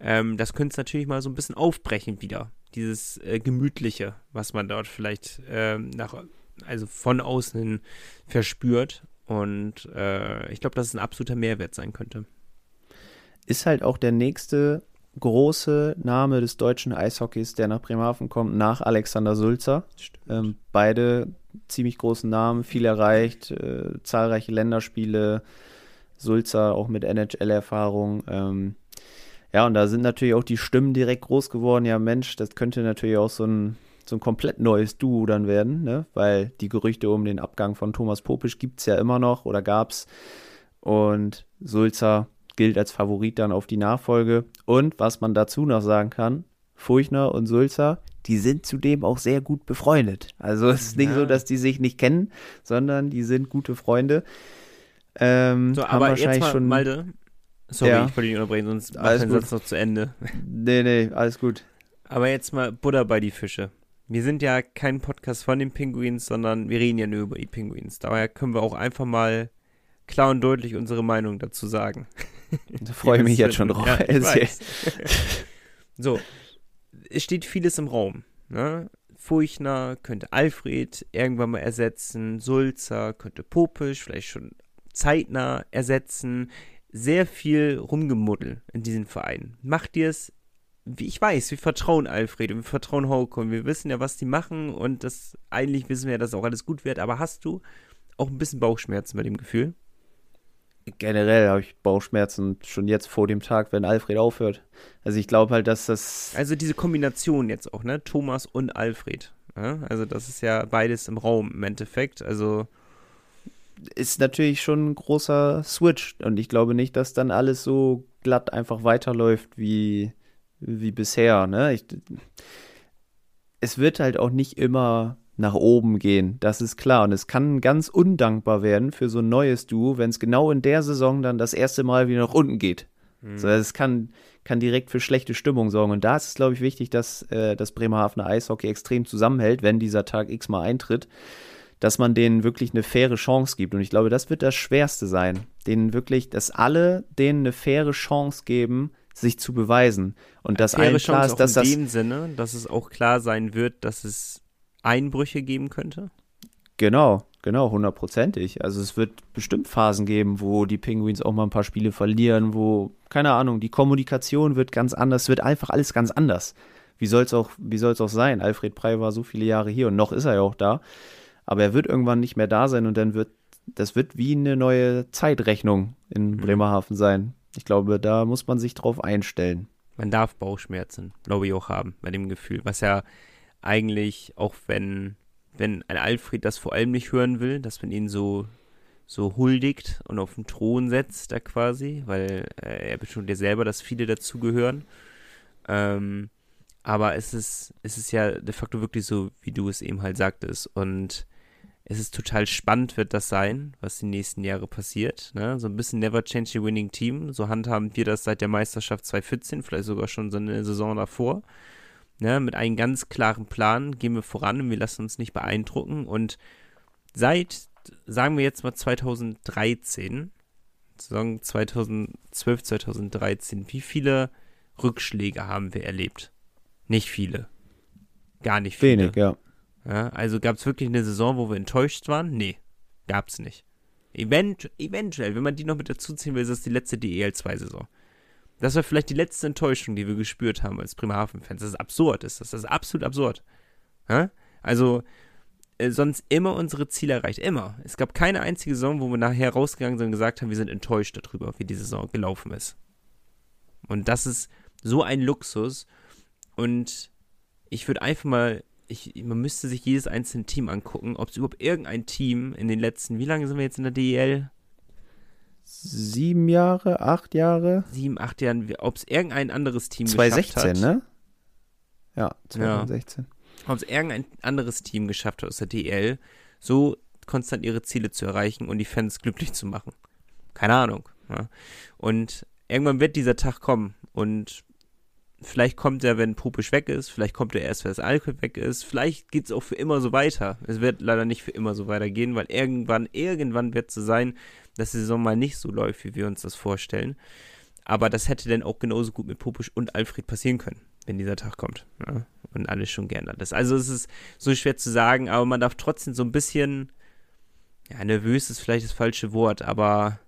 Ähm, das könnte es natürlich mal so ein bisschen aufbrechen wieder dieses äh, Gemütliche, was man dort vielleicht ähm, nach, also von außen hin verspürt. Und äh, ich glaube, dass es ein absoluter Mehrwert sein könnte. Ist halt auch der nächste große Name des deutschen Eishockeys, der nach Bremerhaven kommt, nach Alexander Sulzer. Ähm, beide ziemlich großen Namen, viel erreicht, äh, zahlreiche Länderspiele. Sulzer auch mit NHL-Erfahrung. Ähm, ja, und da sind natürlich auch die Stimmen direkt groß geworden. Ja, Mensch, das könnte natürlich auch so ein, so ein komplett neues Duo dann werden, ne? weil die Gerüchte um den Abgang von Thomas Popisch gibt es ja immer noch oder gab es. Und Sulzer gilt als Favorit dann auf die Nachfolge. Und was man dazu noch sagen kann, Furchner und Sulzer, die sind zudem auch sehr gut befreundet. Also es ist nicht so, dass die sich nicht kennen, sondern die sind gute Freunde. Ähm, so, aber jetzt mal, schon, Malde, Sorry, ja. ich wollte dich unterbrechen, sonst mach den Satz noch zu Ende. Nee, nee, alles gut. Aber jetzt mal Butter bei die Fische. Wir sind ja kein Podcast von den Pinguins, sondern wir reden ja nur über die Pinguins. Daher können wir auch einfach mal klar und deutlich unsere Meinung dazu sagen. Da freue ich mich jetzt schon drauf. Ja, so, es steht vieles im Raum. Ne? Furchner könnte Alfred irgendwann mal ersetzen, Sulzer könnte Popisch vielleicht schon zeitnah ersetzen sehr viel Rumgemuddel in diesem Verein. Macht dir es, wie ich weiß, wir vertrauen Alfred und wir vertrauen Hauke und wir wissen ja, was die machen und das eigentlich wissen wir ja, dass auch alles gut wird, aber hast du auch ein bisschen Bauchschmerzen bei dem Gefühl? Generell habe ich Bauchschmerzen schon jetzt vor dem Tag, wenn Alfred aufhört. Also ich glaube halt, dass das. Also diese Kombination jetzt auch, ne? Thomas und Alfred. Ja? Also das ist ja beides im Raum im Endeffekt. Also ist natürlich schon ein großer Switch. Und ich glaube nicht, dass dann alles so glatt einfach weiterläuft wie, wie bisher. Ne? Ich, es wird halt auch nicht immer nach oben gehen, das ist klar. Und es kann ganz undankbar werden für so ein neues Duo, wenn es genau in der Saison dann das erste Mal wieder nach unten geht. Mhm. So, es kann, kann direkt für schlechte Stimmung sorgen. Und da ist es, glaube ich, wichtig, dass äh, das Bremerhavener Eishockey extrem zusammenhält, wenn dieser Tag X mal eintritt dass man denen wirklich eine faire Chance gibt. Und ich glaube, das wird das Schwerste sein, denen wirklich, dass alle denen eine faire Chance geben, sich zu beweisen. Und dass allen klar ist, dass das. In dem Sinne, dass es auch klar sein wird, dass es Einbrüche geben könnte? Genau, genau, hundertprozentig. Also es wird bestimmt Phasen geben, wo die Penguins auch mal ein paar Spiele verlieren, wo, keine Ahnung, die Kommunikation wird ganz anders, wird einfach alles ganz anders. Wie soll es auch, auch sein? Alfred Prey war so viele Jahre hier und noch ist er ja auch da. Aber er wird irgendwann nicht mehr da sein und dann wird, das wird wie eine neue Zeitrechnung in mhm. Bremerhaven sein. Ich glaube, da muss man sich drauf einstellen. Man darf Bauchschmerzen, glaube ich, auch haben bei dem Gefühl. Was ja eigentlich, auch wenn, wenn ein Alfred das vor allem nicht hören will, dass man ihn so, so huldigt und auf den Thron setzt, da quasi, weil äh, er betont ja selber, dass viele dazugehören. Ähm, aber es ist, es ist ja de facto wirklich so, wie du es eben halt sagtest. Und es ist total spannend, wird das sein, was die nächsten Jahre passiert. Ne? So ein bisschen Never Change the Winning Team. So handhaben wir das seit der Meisterschaft 2014, vielleicht sogar schon so eine Saison davor. Ne? Mit einem ganz klaren Plan gehen wir voran und wir lassen uns nicht beeindrucken. Und seit, sagen wir jetzt mal 2013, Saison 2012, 2013, wie viele Rückschläge haben wir erlebt? Nicht viele. Gar nicht viele. Wenig, ja. Ja also gab es wirklich eine Saison, wo wir enttäuscht waren? Nee, gab es nicht. Event, eventuell, wenn man die noch mit dazu ziehen will, ist das die letzte DEL2-Saison. Das war vielleicht die letzte Enttäuschung, die wir gespürt haben als Bremerhaven-Fans. Das ist absurd, ist das. Das ist absolut absurd. Ja? Also, äh, sonst immer unsere Ziele erreicht. Immer. Es gab keine einzige Saison, wo wir nachher rausgegangen sind und gesagt haben, wir sind enttäuscht darüber, wie die Saison gelaufen ist. Und das ist so ein Luxus. Und ich würde einfach mal, ich, man müsste sich jedes einzelne Team angucken, ob es überhaupt irgendein Team in den letzten, wie lange sind wir jetzt in der DEL? Sieben Jahre, acht Jahre? Sieben, acht Jahren, ob es irgendein anderes Team 2016, geschafft hat. ne? Ja, 2016. Ja. Ob es irgendein anderes Team geschafft hat aus der DEL, so konstant ihre Ziele zu erreichen und die Fans glücklich zu machen. Keine Ahnung. Ja. Und irgendwann wird dieser Tag kommen und vielleicht kommt er, wenn Pupisch weg ist, vielleicht kommt er erst, wenn das Alkohol weg ist, vielleicht geht es auch für immer so weiter. Es wird leider nicht für immer so weitergehen, weil irgendwann, irgendwann wird es so sein, dass die Saison mal nicht so läuft, wie wir uns das vorstellen. Aber das hätte dann auch genauso gut mit Pupisch und Alfred passieren können, wenn dieser Tag kommt. Ja? Und alles schon geändert ist. Also es ist so schwer zu sagen, aber man darf trotzdem so ein bisschen, ja, nervös ist vielleicht das falsche Wort, aber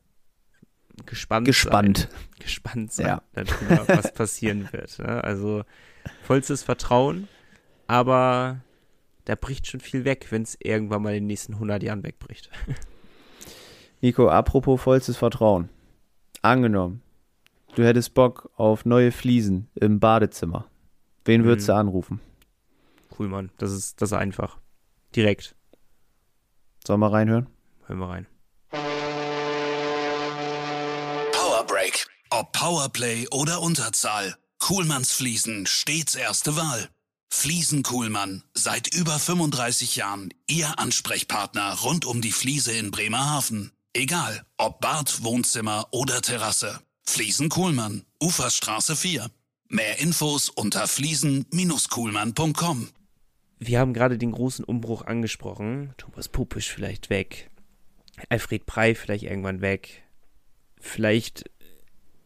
gespannt, gespannt. sein. Gespannt sein ja. darüber, was passieren wird. Ne? Also vollstes Vertrauen, aber da bricht schon viel weg, wenn es irgendwann mal in den nächsten 100 Jahren wegbricht. Nico, apropos vollstes Vertrauen. Angenommen, du hättest Bock auf neue Fliesen im Badezimmer. Wen würdest mhm. du anrufen? Cool, Mann. Das ist, das ist einfach. Direkt. Sollen wir reinhören? Hören wir rein. Ob Powerplay oder Unterzahl. Kuhlmanns Fliesen stets erste Wahl. Fliesen Kuhlmann, seit über 35 Jahren Ihr Ansprechpartner rund um die Fliese in Bremerhaven. Egal, ob Bad, Wohnzimmer oder Terrasse. Fliesen Kuhlmann, Uferstraße 4. Mehr Infos unter fliesen-kuhlmann.com. Wir haben gerade den großen Umbruch angesprochen. Thomas Pupisch vielleicht weg. Alfred Prey vielleicht irgendwann weg. Vielleicht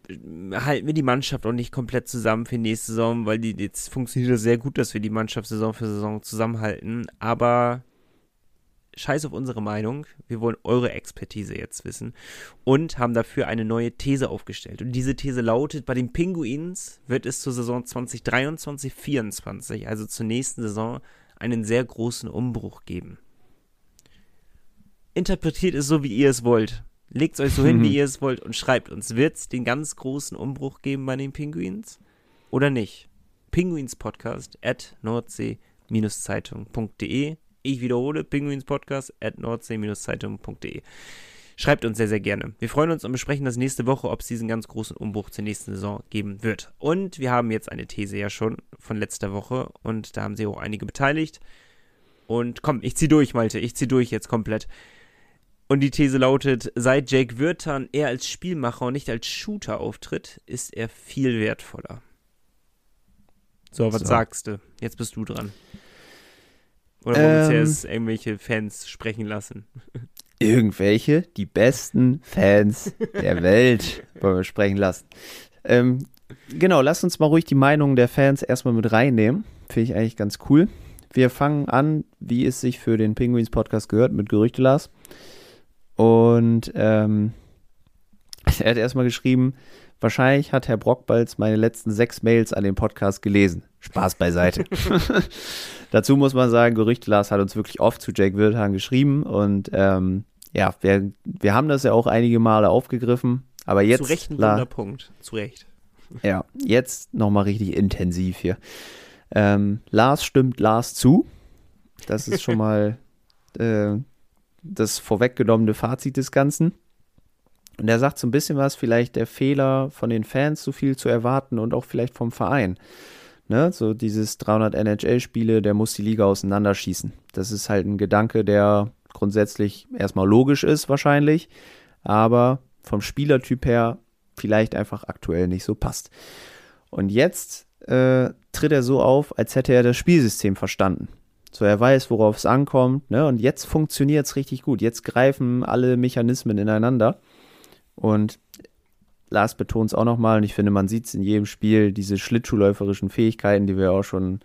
halten wir die Mannschaft auch nicht komplett zusammen für nächste Saison, weil die jetzt funktioniert das sehr gut, dass wir die Mannschaft Saison für Saison zusammenhalten. Aber scheiß auf unsere Meinung. Wir wollen eure Expertise jetzt wissen und haben dafür eine neue These aufgestellt. Und diese These lautet: Bei den Pinguins wird es zur Saison 2023-24, also zur nächsten Saison, einen sehr großen Umbruch geben. Interpretiert es so, wie ihr es wollt. Legt es euch so hin, wie ihr es wollt und schreibt uns. Wird es den ganz großen Umbruch geben bei den Pinguins oder nicht? Pinguinspodcast at nordsee-zeitung.de Ich wiederhole, Pinguinspodcast at nordsee-zeitung.de Schreibt uns sehr, sehr gerne. Wir freuen uns und besprechen das nächste Woche, ob es diesen ganz großen Umbruch zur nächsten Saison geben wird. Und wir haben jetzt eine These ja schon von letzter Woche und da haben sich auch einige beteiligt. Und komm, ich zieh durch, Malte, ich zieh durch jetzt komplett. Und die These lautet, seit Jake Würtern eher als Spielmacher und nicht als Shooter auftritt, ist er viel wertvoller. So, was so. sagst du? Jetzt bist du dran. Oder wollen wir ähm, jetzt irgendwelche Fans sprechen lassen? Irgendwelche, die besten Fans der Welt wollen wir sprechen lassen. Ähm, genau, lass uns mal ruhig die Meinungen der Fans erstmal mit reinnehmen. Finde ich eigentlich ganz cool. Wir fangen an, wie es sich für den Penguins Podcast gehört, mit Gerüchte Lars. Und ähm, er hat erstmal geschrieben, wahrscheinlich hat Herr Brockbalz meine letzten sechs Mails an den Podcast gelesen. Spaß beiseite. Dazu muss man sagen, Gerüchte Lars hat uns wirklich oft zu Jake Wildhahn geschrieben und ähm, ja, wir, wir haben das ja auch einige Male aufgegriffen, aber jetzt. Zu Recht ein Wunderpunkt, zu Recht. Ja, jetzt nochmal richtig intensiv hier. Ähm, Lars stimmt Lars zu. Das ist schon mal äh, das vorweggenommene Fazit des Ganzen. Und er sagt so ein bisschen was, vielleicht der Fehler von den Fans, so viel zu erwarten und auch vielleicht vom Verein. Ne? So dieses 300 NHL-Spiele, der muss die Liga auseinanderschießen. Das ist halt ein Gedanke, der grundsätzlich erstmal logisch ist, wahrscheinlich, aber vom Spielertyp her vielleicht einfach aktuell nicht so passt. Und jetzt äh, tritt er so auf, als hätte er das Spielsystem verstanden. So, er weiß, worauf es ankommt, ne? Und jetzt funktioniert es richtig gut. Jetzt greifen alle Mechanismen ineinander. Und Lars betont es auch nochmal, und ich finde, man sieht es in jedem Spiel, diese schlittschuhläuferischen Fähigkeiten, die wir auch schon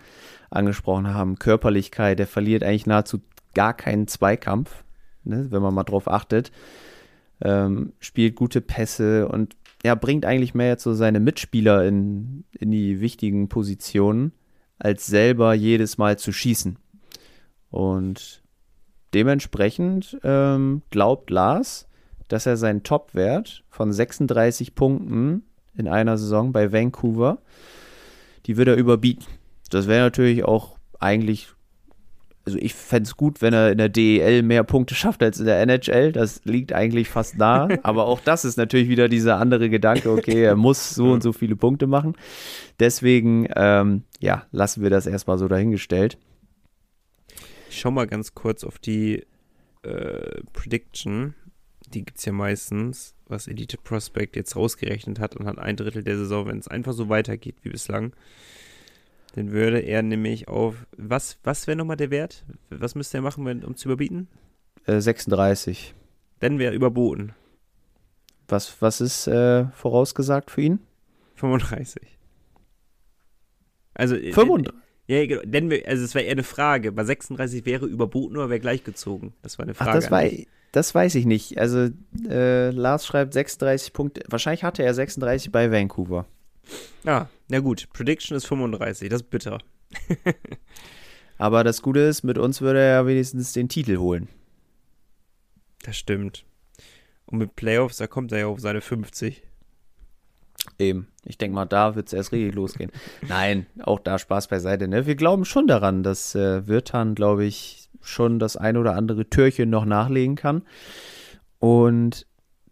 angesprochen haben, Körperlichkeit, der verliert eigentlich nahezu gar keinen Zweikampf, ne, wenn man mal drauf achtet. Ähm, spielt gute Pässe und ja, bringt eigentlich mehr jetzt so seine Mitspieler in, in die wichtigen Positionen, als selber jedes Mal zu schießen. Und dementsprechend ähm, glaubt Lars, dass er seinen Topwert von 36 Punkten in einer Saison bei Vancouver, die wird er überbieten. Das wäre natürlich auch eigentlich, also ich fände es gut, wenn er in der DEL mehr Punkte schafft als in der NHL. Das liegt eigentlich fast nah. Aber auch das ist natürlich wieder dieser andere Gedanke, okay, er muss so und so viele Punkte machen. Deswegen, ähm, ja, lassen wir das erstmal so dahingestellt. Ich schau mal ganz kurz auf die äh, Prediction. Die gibt es ja meistens, was Elite Prospect jetzt rausgerechnet hat und hat ein Drittel der Saison, wenn es einfach so weitergeht wie bislang, dann würde er nämlich auf, was, was wäre nochmal der Wert? Was müsste er machen, wenn, um zu überbieten? Äh, 36. Dann wäre überboten. Was, was ist äh, vorausgesagt für ihn? 35. Also, 35? Ja, genau. Denn wir, also es wäre eher eine Frage. Bei 36 wäre überboten oder wäre gleichgezogen? Das war eine Frage. Ach, das, war, das weiß ich nicht. Also äh, Lars schreibt 36 Punkte. Wahrscheinlich hatte er 36 bei Vancouver. Ah, na gut. Prediction ist 35. Das ist bitter. Aber das Gute ist, mit uns würde er ja wenigstens den Titel holen. Das stimmt. Und mit Playoffs, da kommt er ja auf seine 50. Eben. Ich denke mal, da wird es erst richtig losgehen. Nein, auch da Spaß beiseite. Ne? Wir glauben schon daran, dass äh, Wirtan, glaube ich, schon das ein oder andere Türchen noch nachlegen kann. Und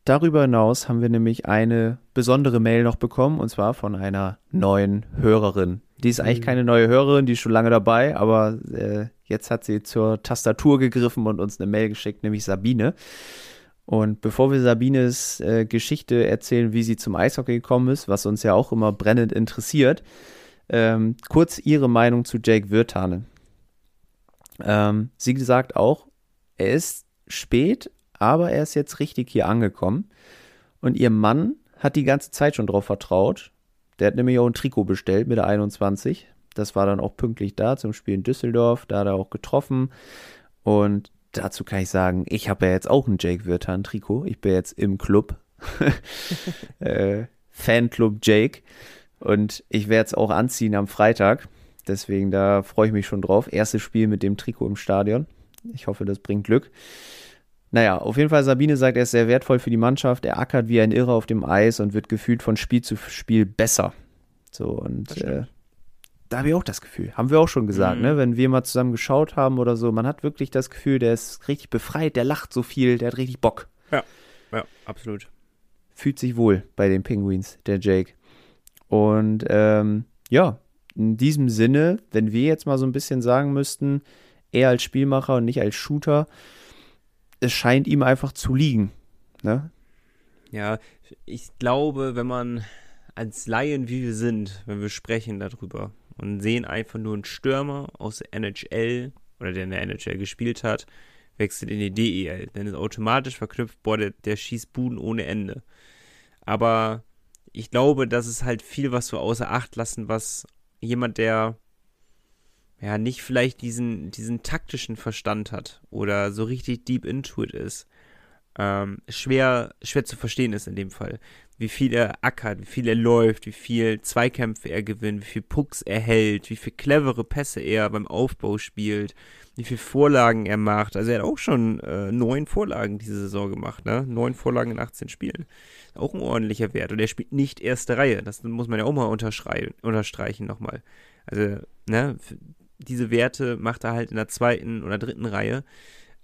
darüber hinaus haben wir nämlich eine besondere Mail noch bekommen, und zwar von einer neuen Hörerin. Die ist eigentlich mhm. keine neue Hörerin, die ist schon lange dabei, aber äh, jetzt hat sie zur Tastatur gegriffen und uns eine Mail geschickt, nämlich Sabine. Und bevor wir Sabines äh, Geschichte erzählen, wie sie zum Eishockey gekommen ist, was uns ja auch immer brennend interessiert, ähm, kurz ihre Meinung zu Jake Wirtanen. Ähm, sie sagt auch, er ist spät, aber er ist jetzt richtig hier angekommen. Und ihr Mann hat die ganze Zeit schon drauf vertraut. Der hat nämlich auch ein Trikot bestellt mit der 21. Das war dann auch pünktlich da zum Spiel in Düsseldorf. Da hat er auch getroffen. Und dazu kann ich sagen, ich habe ja jetzt auch ein Jake Wirtan-Trikot. Ich bin jetzt im Club. äh, Fanclub Jake. Und ich werde es auch anziehen am Freitag. Deswegen, da freue ich mich schon drauf. Erstes Spiel mit dem Trikot im Stadion. Ich hoffe, das bringt Glück. Naja, auf jeden Fall, Sabine sagt, er ist sehr wertvoll für die Mannschaft. Er ackert wie ein Irrer auf dem Eis und wird gefühlt von Spiel zu Spiel besser. So, und äh, da habe ich auch das Gefühl. Haben wir auch schon gesagt, mhm. ne? Wenn wir mal zusammen geschaut haben oder so, man hat wirklich das Gefühl, der ist richtig befreit, der lacht so viel, der hat richtig Bock. Ja, ja, absolut. Fühlt sich wohl bei den Penguins, der Jake. Und ähm, ja, in diesem Sinne, wenn wir jetzt mal so ein bisschen sagen müssten, er als Spielmacher und nicht als Shooter, es scheint ihm einfach zu liegen. Ne? Ja, ich glaube, wenn man als Laien, wie wir sind, wenn wir sprechen darüber, und sehen einfach nur einen Stürmer aus der NHL oder der in der NHL gespielt hat, wechselt in die DEL. Dann ist automatisch verknüpft, boah, der, der schießt Buden ohne Ende. Aber ich glaube, das ist halt viel, was wir außer Acht lassen, was jemand, der ja nicht vielleicht diesen, diesen taktischen Verstand hat oder so richtig deep into it ist, ähm, schwer, schwer zu verstehen ist in dem Fall wie viel er ackert, wie viel er läuft, wie viel Zweikämpfe er gewinnt, wie viel Pucks er hält, wie viel clevere Pässe er beim Aufbau spielt, wie viel Vorlagen er macht. Also er hat auch schon äh, neun Vorlagen diese Saison gemacht, ne? Neun Vorlagen in 18 Spielen. Auch ein ordentlicher Wert. Und er spielt nicht erste Reihe. Das muss man ja auch mal unterstreichen nochmal. Also, ne, diese Werte macht er halt in der zweiten oder dritten Reihe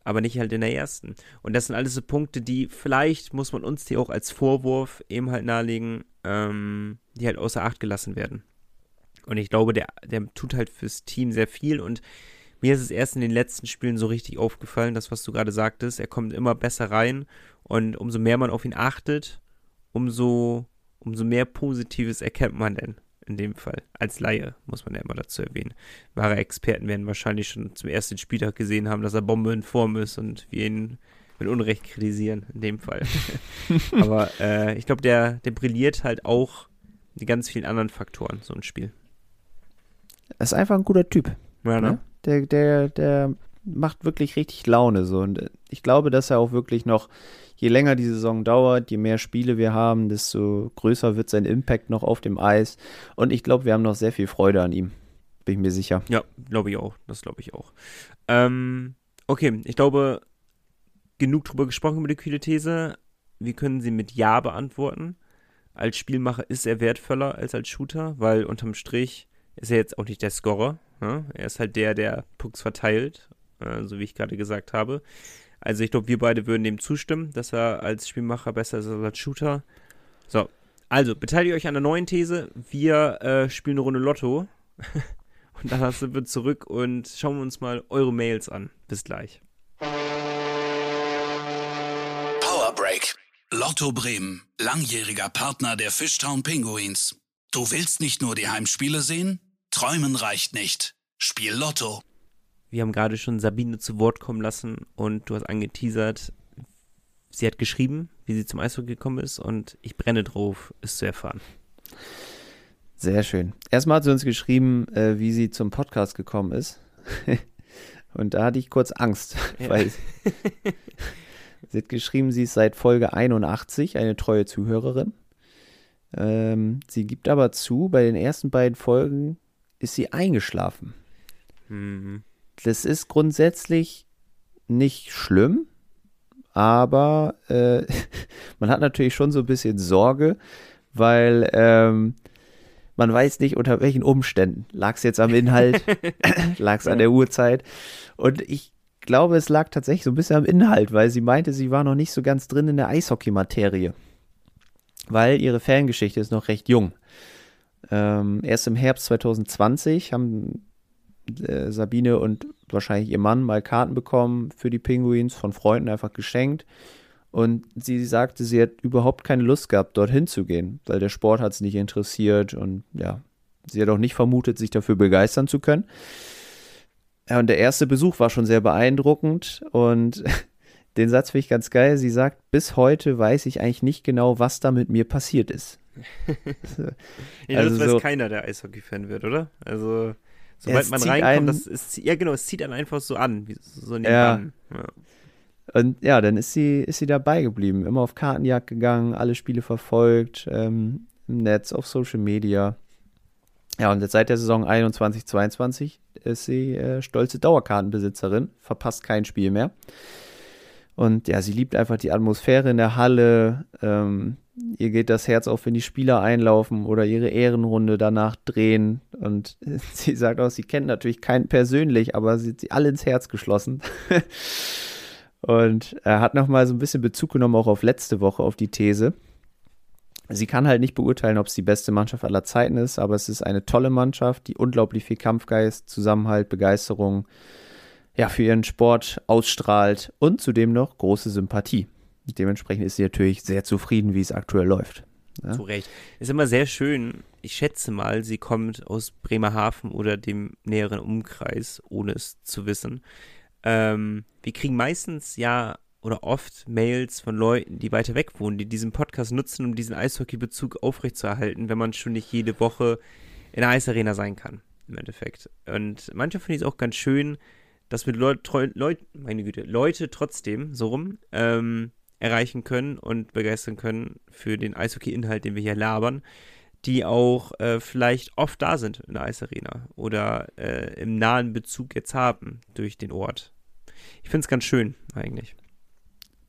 aber nicht halt in der ersten. Und das sind alles so Punkte, die vielleicht muss man uns die auch als Vorwurf eben halt nahelegen, ähm, die halt außer Acht gelassen werden. Und ich glaube, der, der tut halt fürs Team sehr viel und mir ist es erst in den letzten Spielen so richtig aufgefallen, das, was du gerade sagtest. Er kommt immer besser rein und umso mehr man auf ihn achtet, umso, umso mehr Positives erkennt man denn in dem Fall. Als Laie, muss man ja immer dazu erwähnen. Wahre Experten werden wahrscheinlich schon zum ersten Spieltag gesehen haben, dass er Bombe in Form ist und wir ihn mit Unrecht kritisieren, in dem Fall. Aber äh, ich glaube, der, der brilliert halt auch in ganz vielen anderen Faktoren, so ein Spiel. Er ist einfach ein guter Typ. Ja, ne? Der, der, der macht wirklich richtig Laune so. Und ich glaube, dass er auch wirklich noch, je länger die Saison dauert, je mehr Spiele wir haben, desto größer wird sein Impact noch auf dem Eis. Und ich glaube, wir haben noch sehr viel Freude an ihm. Bin ich mir sicher. Ja, glaube ich auch. Das glaube ich auch. Ähm, okay, ich glaube, genug drüber gesprochen über die kühle These. Wir können sie mit Ja beantworten. Als Spielmacher ist er wertvoller als als Shooter, weil unterm Strich ist er jetzt auch nicht der Scorer. Ja? Er ist halt der, der Pucks verteilt, äh, so wie ich gerade gesagt habe. Also ich glaube, wir beide würden dem zustimmen, dass er als Spielmacher besser ist als Shooter. So, also beteiligt euch an der neuen These. Wir äh, spielen eine Runde Lotto. und dann sind wir zurück und schauen uns mal eure Mails an. Bis gleich. Power Break. Lotto Bremen, langjähriger Partner der Fishtown Pinguins. Du willst nicht nur die Heimspiele sehen? Träumen reicht nicht. Spiel Lotto. Wir haben gerade schon Sabine zu Wort kommen lassen und du hast angeteasert, sie hat geschrieben, wie sie zum Eishockey gekommen ist und ich brenne drauf, es zu erfahren. Sehr schön. Erstmal hat sie uns geschrieben, äh, wie sie zum Podcast gekommen ist. und da hatte ich kurz Angst, ja. weil sie hat geschrieben, sie ist seit Folge 81 eine treue Zuhörerin. Ähm, sie gibt aber zu, bei den ersten beiden Folgen ist sie eingeschlafen. Mhm. Das ist grundsätzlich nicht schlimm, aber äh, man hat natürlich schon so ein bisschen Sorge, weil ähm, man weiß nicht, unter welchen Umständen. Lag es jetzt am Inhalt? lag es an der Uhrzeit? Und ich glaube, es lag tatsächlich so ein bisschen am Inhalt, weil sie meinte, sie war noch nicht so ganz drin in der Eishockey-Materie. Weil ihre Fangeschichte ist noch recht jung. Ähm, erst im Herbst 2020 haben äh, Sabine und wahrscheinlich ihr Mann mal Karten bekommen für die Penguins von Freunden einfach geschenkt. Und sie sagte, sie hat überhaupt keine Lust gehabt, dorthin zu gehen, weil der Sport hat sie nicht interessiert und ja, sie hat auch nicht vermutet, sich dafür begeistern zu können. Ja, und der erste Besuch war schon sehr beeindruckend und den Satz finde ich ganz geil. Sie sagt, bis heute weiß ich eigentlich nicht genau, was da mit mir passiert ist. ja, also das weiß so, keiner, der Eishockey-Fan wird, oder? Also, sobald man reinkommt, einen, das ist, ja genau, es zieht einen einfach so an, wie, so nebenan. Ja. ja. Und ja, dann ist sie, ist sie dabei geblieben, immer auf Kartenjagd gegangen, alle Spiele verfolgt, ähm, im Netz, auf Social Media. Ja, und jetzt seit der Saison 21, 22 ist sie äh, stolze Dauerkartenbesitzerin, verpasst kein Spiel mehr. Und ja, sie liebt einfach die Atmosphäre in der Halle. Ähm, ihr geht das Herz auf, wenn die Spieler einlaufen oder ihre Ehrenrunde danach drehen. Und sie sagt auch, sie kennt natürlich keinen persönlich, aber sie hat sie alle ins Herz geschlossen. Und er hat nochmal so ein bisschen Bezug genommen auch auf letzte Woche, auf die These. Sie kann halt nicht beurteilen, ob es die beste Mannschaft aller Zeiten ist, aber es ist eine tolle Mannschaft, die unglaublich viel Kampfgeist, Zusammenhalt, Begeisterung ja, für ihren Sport ausstrahlt und zudem noch große Sympathie. Dementsprechend ist sie natürlich sehr zufrieden, wie es aktuell läuft. Ja? Zu Recht. Ist immer sehr schön. Ich schätze mal, sie kommt aus Bremerhaven oder dem näheren Umkreis, ohne es zu wissen. Ähm, wir kriegen meistens ja oder oft Mails von Leuten, die weiter weg wohnen, die diesen Podcast nutzen, um diesen Eishockey-Bezug aufrechtzuerhalten, wenn man schon nicht jede Woche in der Eisarena sein kann, im Endeffekt. Und manchmal finde ich es auch ganz schön, dass wir Leute, Leut, meine Güte, Leute trotzdem so rum ähm, erreichen können und begeistern können für den Eishockey-Inhalt, den wir hier labern, die auch äh, vielleicht oft da sind in der Eisarena oder äh, im nahen Bezug jetzt haben durch den Ort. Ich finde es ganz schön eigentlich.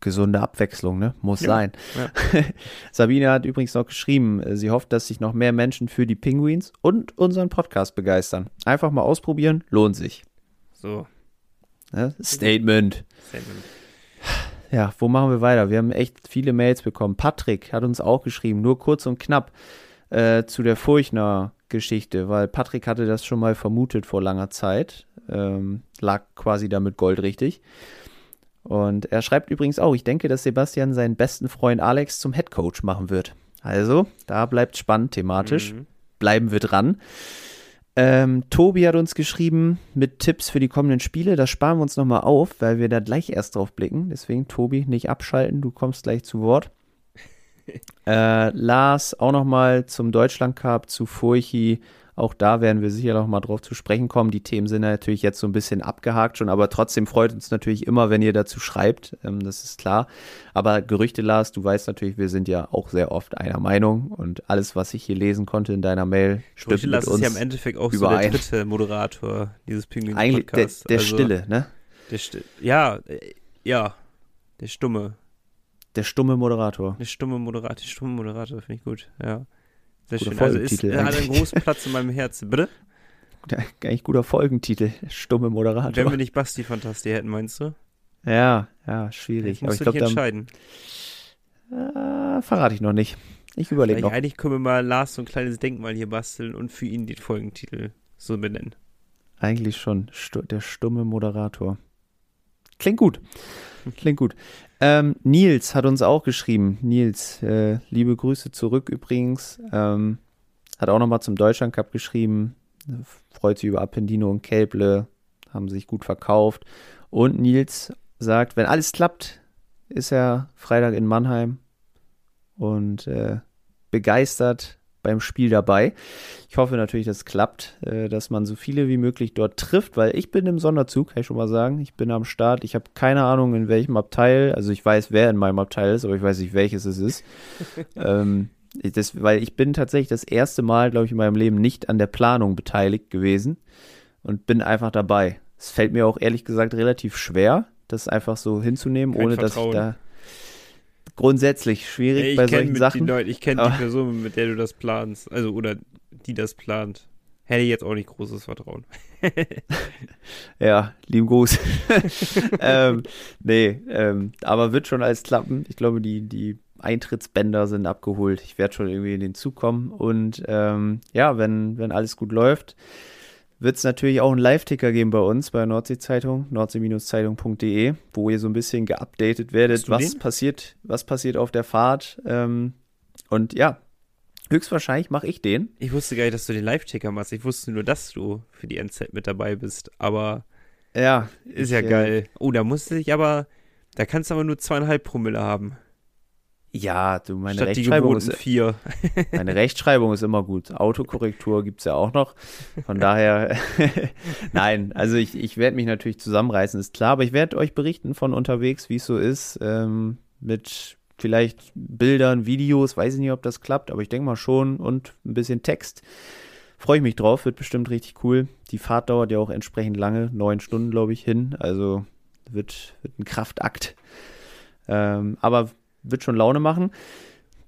Gesunde Abwechslung, ne? Muss ja. sein. Ja. Sabine hat übrigens noch geschrieben, äh, sie hofft, dass sich noch mehr Menschen für die Penguins und unseren Podcast begeistern. Einfach mal ausprobieren, lohnt sich. So. Ne? Statement. Statement. Ja, wo machen wir weiter? Wir haben echt viele Mails bekommen. Patrick hat uns auch geschrieben, nur kurz und knapp äh, zu der Furchner-Geschichte, weil Patrick hatte das schon mal vermutet vor langer Zeit. Ähm, lag quasi damit goldrichtig. Und er schreibt übrigens auch, ich denke, dass Sebastian seinen besten Freund Alex zum Headcoach machen wird. Also, da bleibt spannend thematisch. Mhm. Bleiben wir dran. Ähm, Tobi hat uns geschrieben mit Tipps für die kommenden Spiele. Das sparen wir uns nochmal auf, weil wir da gleich erst drauf blicken. Deswegen, Tobi, nicht abschalten, du kommst gleich zu Wort. äh, Lars auch nochmal zum Deutschland Cup, zu Furchi auch da werden wir sicher noch mal drauf zu sprechen kommen. Die Themen sind natürlich jetzt so ein bisschen abgehakt schon, aber trotzdem freut uns natürlich immer, wenn ihr dazu schreibt. Ähm, das ist klar. Aber Gerüchte, Lars, du weißt natürlich, wir sind ja auch sehr oft einer Meinung und alles, was ich hier lesen konnte in deiner Mail, stimmt Gerüchte, mit uns ist ja im Endeffekt auch überein. so der dritte Moderator dieses Pinguin Eigentlich der, der also, Stille, ne? Der Sti ja, äh, ja, der Stumme. Der stumme Moderator. Der stumme Moderator, der stumme Moderator, finde ich gut, ja. Sehr schön. Also ist, er hat einen großen Platz in meinem Herzen. Bitte? Eigentlich guter Folgentitel. Stumme Moderator. Wenn wir nicht Basti Fantasti hätten, meinst du? Ja, ja, schwierig. Ich muss Aber ich glaube, entscheiden. Äh, verrate ich noch nicht. Ich überlege noch. Eigentlich können wir mal Lars so ein kleines Denkmal hier basteln und für ihn den Folgentitel so benennen. Eigentlich schon. Stu der stumme Moderator. Klingt gut. Klingt gut. Ähm, Nils hat uns auch geschrieben. Nils, äh, liebe Grüße zurück übrigens. Ähm, hat auch nochmal zum Deutschland Cup geschrieben. Freut sich über Appendino und Kelble. Haben sich gut verkauft. Und Nils sagt, wenn alles klappt, ist er Freitag in Mannheim und äh, begeistert beim Spiel dabei. Ich hoffe natürlich, dass es klappt, äh, dass man so viele wie möglich dort trifft, weil ich bin im Sonderzug, kann ich schon mal sagen. Ich bin am Start. Ich habe keine Ahnung, in welchem Abteil. Also ich weiß, wer in meinem Abteil ist, aber ich weiß nicht, welches es ist. ähm, das, weil ich bin tatsächlich das erste Mal, glaube ich, in meinem Leben nicht an der Planung beteiligt gewesen und bin einfach dabei. Es fällt mir auch ehrlich gesagt relativ schwer, das einfach so hinzunehmen, Kein ohne Vertrauen. dass ich da grundsätzlich schwierig ich bei solchen Sachen. Leute, ich kenne die Person, mit der du das planst, also oder die das plant. Hätte ich jetzt auch nicht großes Vertrauen. ja, lieben Gruß. ähm, nee, ähm, aber wird schon alles klappen. Ich glaube, die, die Eintrittsbänder sind abgeholt. Ich werde schon irgendwie in den Zug kommen. Und ähm, ja, wenn, wenn alles gut läuft, wird es natürlich auch einen Live-Ticker geben bei uns bei der Nordsee-Zeitung, nordsee-zeitung.de, wo ihr so ein bisschen geupdatet werdet, was den? passiert, was passiert auf der Fahrt. Ähm, und ja, höchstwahrscheinlich mache ich den. Ich wusste gar nicht, dass du den Live-Ticker machst. Ich wusste nur, dass du für die NZ mit dabei bist. Aber ja, ist ich, ja äh, geil. Oh, da musste ich aber, da kannst du aber nur zweieinhalb Promille haben. Ja, du, meine Statt Rechtschreibung ist vier. meine Rechtschreibung ist immer gut. Autokorrektur gibt es ja auch noch. Von daher, nein, also ich, ich werde mich natürlich zusammenreißen, ist klar, aber ich werde euch berichten von unterwegs, wie es so ist, ähm, mit vielleicht Bildern, Videos, weiß ich nicht, ob das klappt, aber ich denke mal schon und ein bisschen Text. Freue ich mich drauf, wird bestimmt richtig cool. Die Fahrt dauert ja auch entsprechend lange, neun Stunden, glaube ich, hin. Also wird, wird ein Kraftakt. Ähm, aber wird schon Laune machen.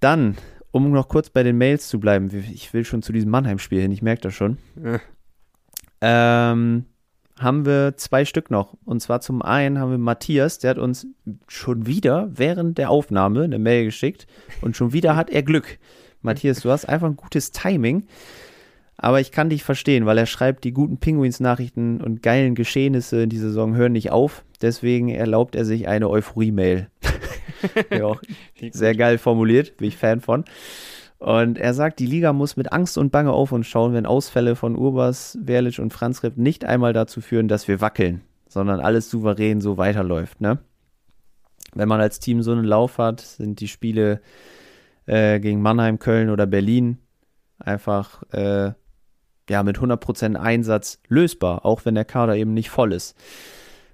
Dann, um noch kurz bei den Mails zu bleiben, ich will schon zu diesem Mannheim-Spiel hin, ich merke das schon. Ja. Ähm, haben wir zwei Stück noch. Und zwar zum einen haben wir Matthias, der hat uns schon wieder während der Aufnahme eine Mail geschickt und schon wieder hat er Glück. Matthias, du hast einfach ein gutes Timing. Aber ich kann dich verstehen, weil er schreibt, die guten Pinguins-Nachrichten und geilen Geschehnisse in dieser Saison hören nicht auf. Deswegen erlaubt er sich eine Euphorie-Mail. ja, sehr geil formuliert, bin ich Fan von. Und er sagt, die Liga muss mit Angst und Bange auf uns schauen, wenn Ausfälle von Urbas, Werlic und Franz Ripp nicht einmal dazu führen, dass wir wackeln, sondern alles souverän so weiterläuft. Ne? Wenn man als Team so einen Lauf hat, sind die Spiele äh, gegen Mannheim, Köln oder Berlin einfach äh, ja, mit 100% Einsatz lösbar, auch wenn der Kader eben nicht voll ist.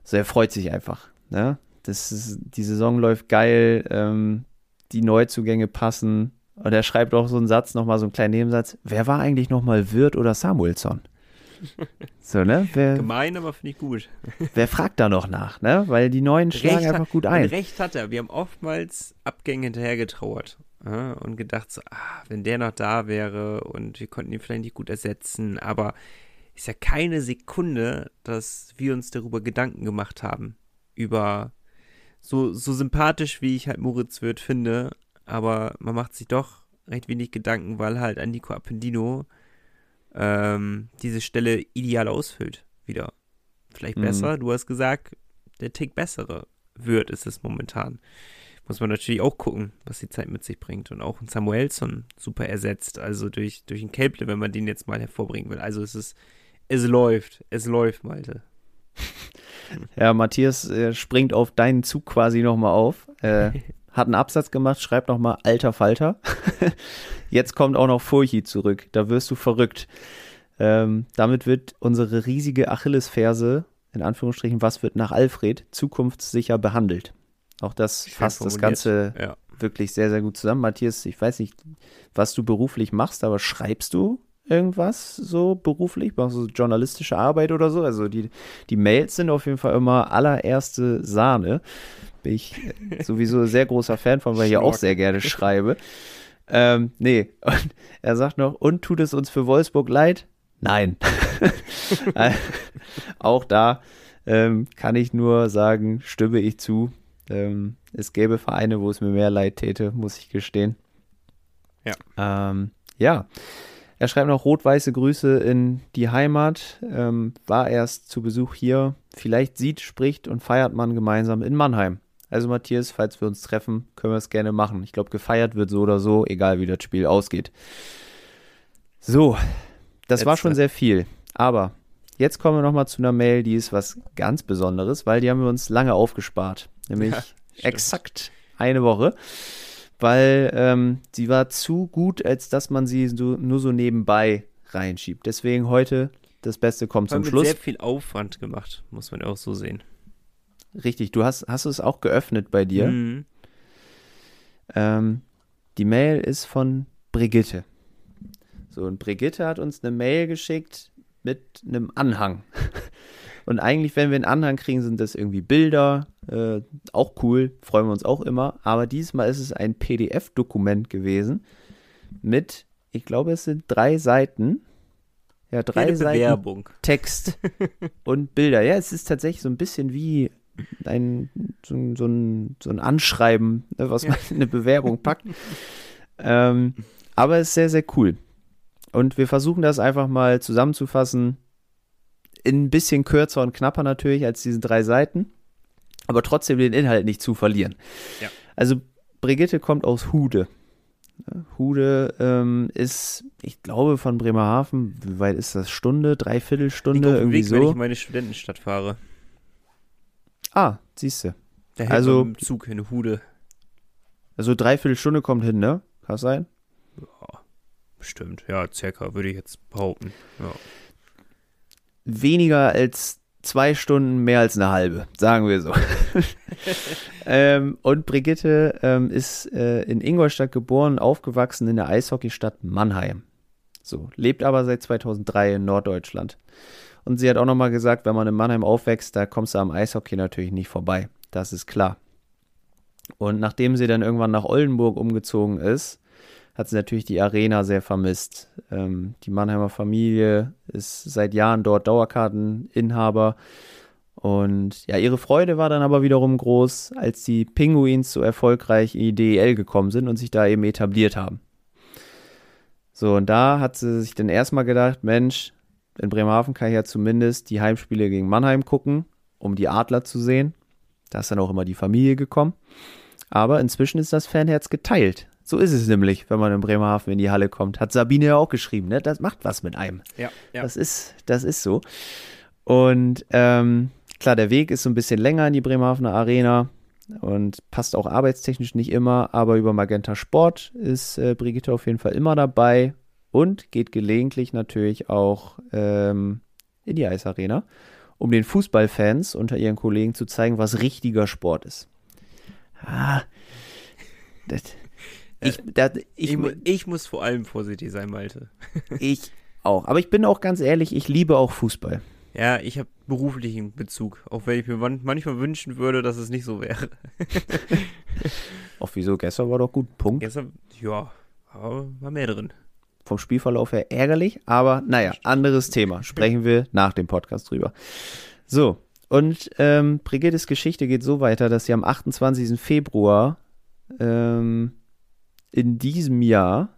Also er freut sich einfach. Ne? Das ist, die Saison läuft geil, ähm, die Neuzugänge passen. Und er schreibt auch so einen Satz, nochmal so einen kleinen Nebensatz. Wer war eigentlich nochmal Wirt oder Samuelsson? So, ne? Wer, Gemein, aber finde ich gut. Wer fragt da noch nach, ne? Weil die Neuen schlagen Recht einfach gut ein. Recht hat er. Wir haben oftmals Abgänge hinterhergetrauert ja, und gedacht, so, ah, wenn der noch da wäre und wir konnten ihn vielleicht nicht gut ersetzen, aber ist ja keine Sekunde, dass wir uns darüber Gedanken gemacht haben. Über so, so sympathisch, wie ich halt Moritz Wirth finde, aber man macht sich doch recht wenig Gedanken, weil halt an Nico Appendino ähm, diese Stelle ideal ausfüllt. Wieder. Vielleicht mhm. besser, du hast gesagt, der Tick bessere wird ist es momentan muss man natürlich auch gucken, was die Zeit mit sich bringt. Und auch ein Samuelson super ersetzt, also durch, durch einen Kelple, wenn man den jetzt mal hervorbringen will. Also es ist, es läuft, es läuft, Malte. Ja, Matthias äh, springt auf deinen Zug quasi nochmal auf. Äh, hat einen Absatz gemacht, schreibt nochmal alter Falter. Jetzt kommt auch noch Furchi zurück. Da wirst du verrückt. Ähm, damit wird unsere riesige Achillesferse, in Anführungsstrichen, was wird nach Alfred, zukunftssicher behandelt. Auch das Schön fasst das. Ganze Ja. wirklich sehr, sehr gut zusammen. Matthias, ich weiß nicht, was du beruflich machst, aber schreibst du irgendwas so beruflich? Machst du journalistische Arbeit oder so? Also die, die Mails sind auf jeden Fall immer allererste Sahne. Bin ich äh, sowieso sehr großer Fan von, weil ich ja auch sehr gerne schreibe. Ähm, nee, und er sagt noch, und tut es uns für Wolfsburg leid? Nein. Auch da ähm, kann ich nur sagen, stimme ich zu. Ähm, es gäbe Vereine, wo es mir mehr leid täte, muss ich gestehen. Ja. Ähm, ja. Er schreibt noch rot-weiße Grüße in die Heimat, ähm, war erst zu Besuch hier. Vielleicht sieht, spricht und feiert man gemeinsam in Mannheim. Also Matthias, falls wir uns treffen, können wir es gerne machen. Ich glaube, gefeiert wird so oder so, egal wie das Spiel ausgeht. So, das war Letzte. schon sehr viel. Aber jetzt kommen wir nochmal zu einer Mail, die ist was ganz Besonderes, weil die haben wir uns lange aufgespart. Nämlich Ja, exakt eine Woche. Weil ähm, sie war zu gut, als dass man sie so, nur so nebenbei reinschiebt. Deswegen heute das Beste kommt zum Schluss. sehr viel Aufwand gemacht, muss man ja auch so sehen. Richtig, du hast, hast es auch geöffnet bei dir. Mhm. Ähm, die Mail ist von Brigitte. So, und Brigitte hat uns eine Mail geschickt mit einem Anhang. Und eigentlich, wenn wir einen Anhang kriegen, sind das irgendwie Bilder. Äh, auch cool, freuen wir uns auch immer. Aber diesmal ist es ein PDF-Dokument gewesen mit, ich glaube, es sind drei Seiten. Ja, drei Seiten Bewerbung. Text und Bilder. Ja, es ist tatsächlich so ein bisschen wie ein, so, ein- so, ein, so ein Anschreiben, ne, was man in eine Bewerbung packt. ähm, aber es ist sehr, sehr cool. Und wir versuchen das einfach mal zusammenzufassen. In ein bisschen kürzer und knapper natürlich als diese drei Seiten. Aber trotzdem den Inhalt nicht zu verlieren. Ja. Also Brigitte kommt aus Hude. Ja, Hude ähm, ist, ich glaube, von Bremerhaven, wie weit ist das? Stunde, Dreiviertelstunde, Liegt irgendwie Weg, wenn ich so. in meine Studentenstadt fahre. Ah, siehst du. Da hält Also- dem Zug in Hude. Also Dreiviertelstunde kommt hin, ne? Kann das sein? Bestimmt, ja, circa, würde ich jetzt behaupten. Ja. Weniger als zwei Stunden, mehr als eine halbe, sagen wir so. ähm, und Brigitte ähm, ist äh, in Ingolstadt geboren, aufgewachsen in der Eishockeystadt Mannheim. So, lebt aber seit 2003 in Norddeutschland. Und sie hat auch nochmal gesagt, wenn man in Mannheim aufwächst, da kommst du am Eishockey natürlich nicht vorbei. Das ist klar. Und nachdem sie dann irgendwann nach Oldenburg umgezogen ist, hat sie natürlich die Arena sehr vermisst. Ähm, die Mannheimer Familie ist seit Jahren dort Dauerkarteninhaber. Und ja, ihre Freude war dann aber wiederum groß, als die Pinguins so erfolgreich in die DEL gekommen sind und sich da eben etabliert haben. So, und da hat sie sich dann erstmal gedacht, Mensch, in Bremerhaven kann ich ja zumindest die Heimspiele gegen Mannheim gucken, um die Adler zu sehen. Da ist dann auch immer die Familie gekommen. Aber inzwischen ist das Fanherz geteilt. So ist es nämlich, wenn man in Bremerhaven in die Halle kommt. Hat Sabine ja auch geschrieben, ne? Das macht was mit einem. Ja, ja. Das ist, das ist so. Und ähm, klar, der Weg ist so ein bisschen länger in die Bremerhavener Arena und passt auch arbeitstechnisch nicht immer, aber über Magenta Sport ist äh, Brigitte auf jeden Fall immer dabei und geht gelegentlich natürlich auch ähm, in die Eisarena, um den Fußballfans unter ihren Kollegen zu zeigen, was richtiger Sport ist. Ah, das, ich, das, ich, Ich, mu- ich muss vor allem vorsichtig sein, Malte. ich auch. Aber ich bin auch ganz ehrlich, ich liebe auch Fußball. Ja, ich habe beruflichen Bezug, auch wenn ich mir man manchmal wünschen würde, dass es nicht so wäre. Auch wieso, gestern war doch gut. Punkt. Gestern, ja, aber war mehr drin. Vom Spielverlauf her ärgerlich, aber naja, anderes Thema. Sprechen wir nach dem Podcast drüber. So, und ähm, Brigittes Geschichte geht so weiter, dass sie am 28. Februar ähm, in diesem Jahr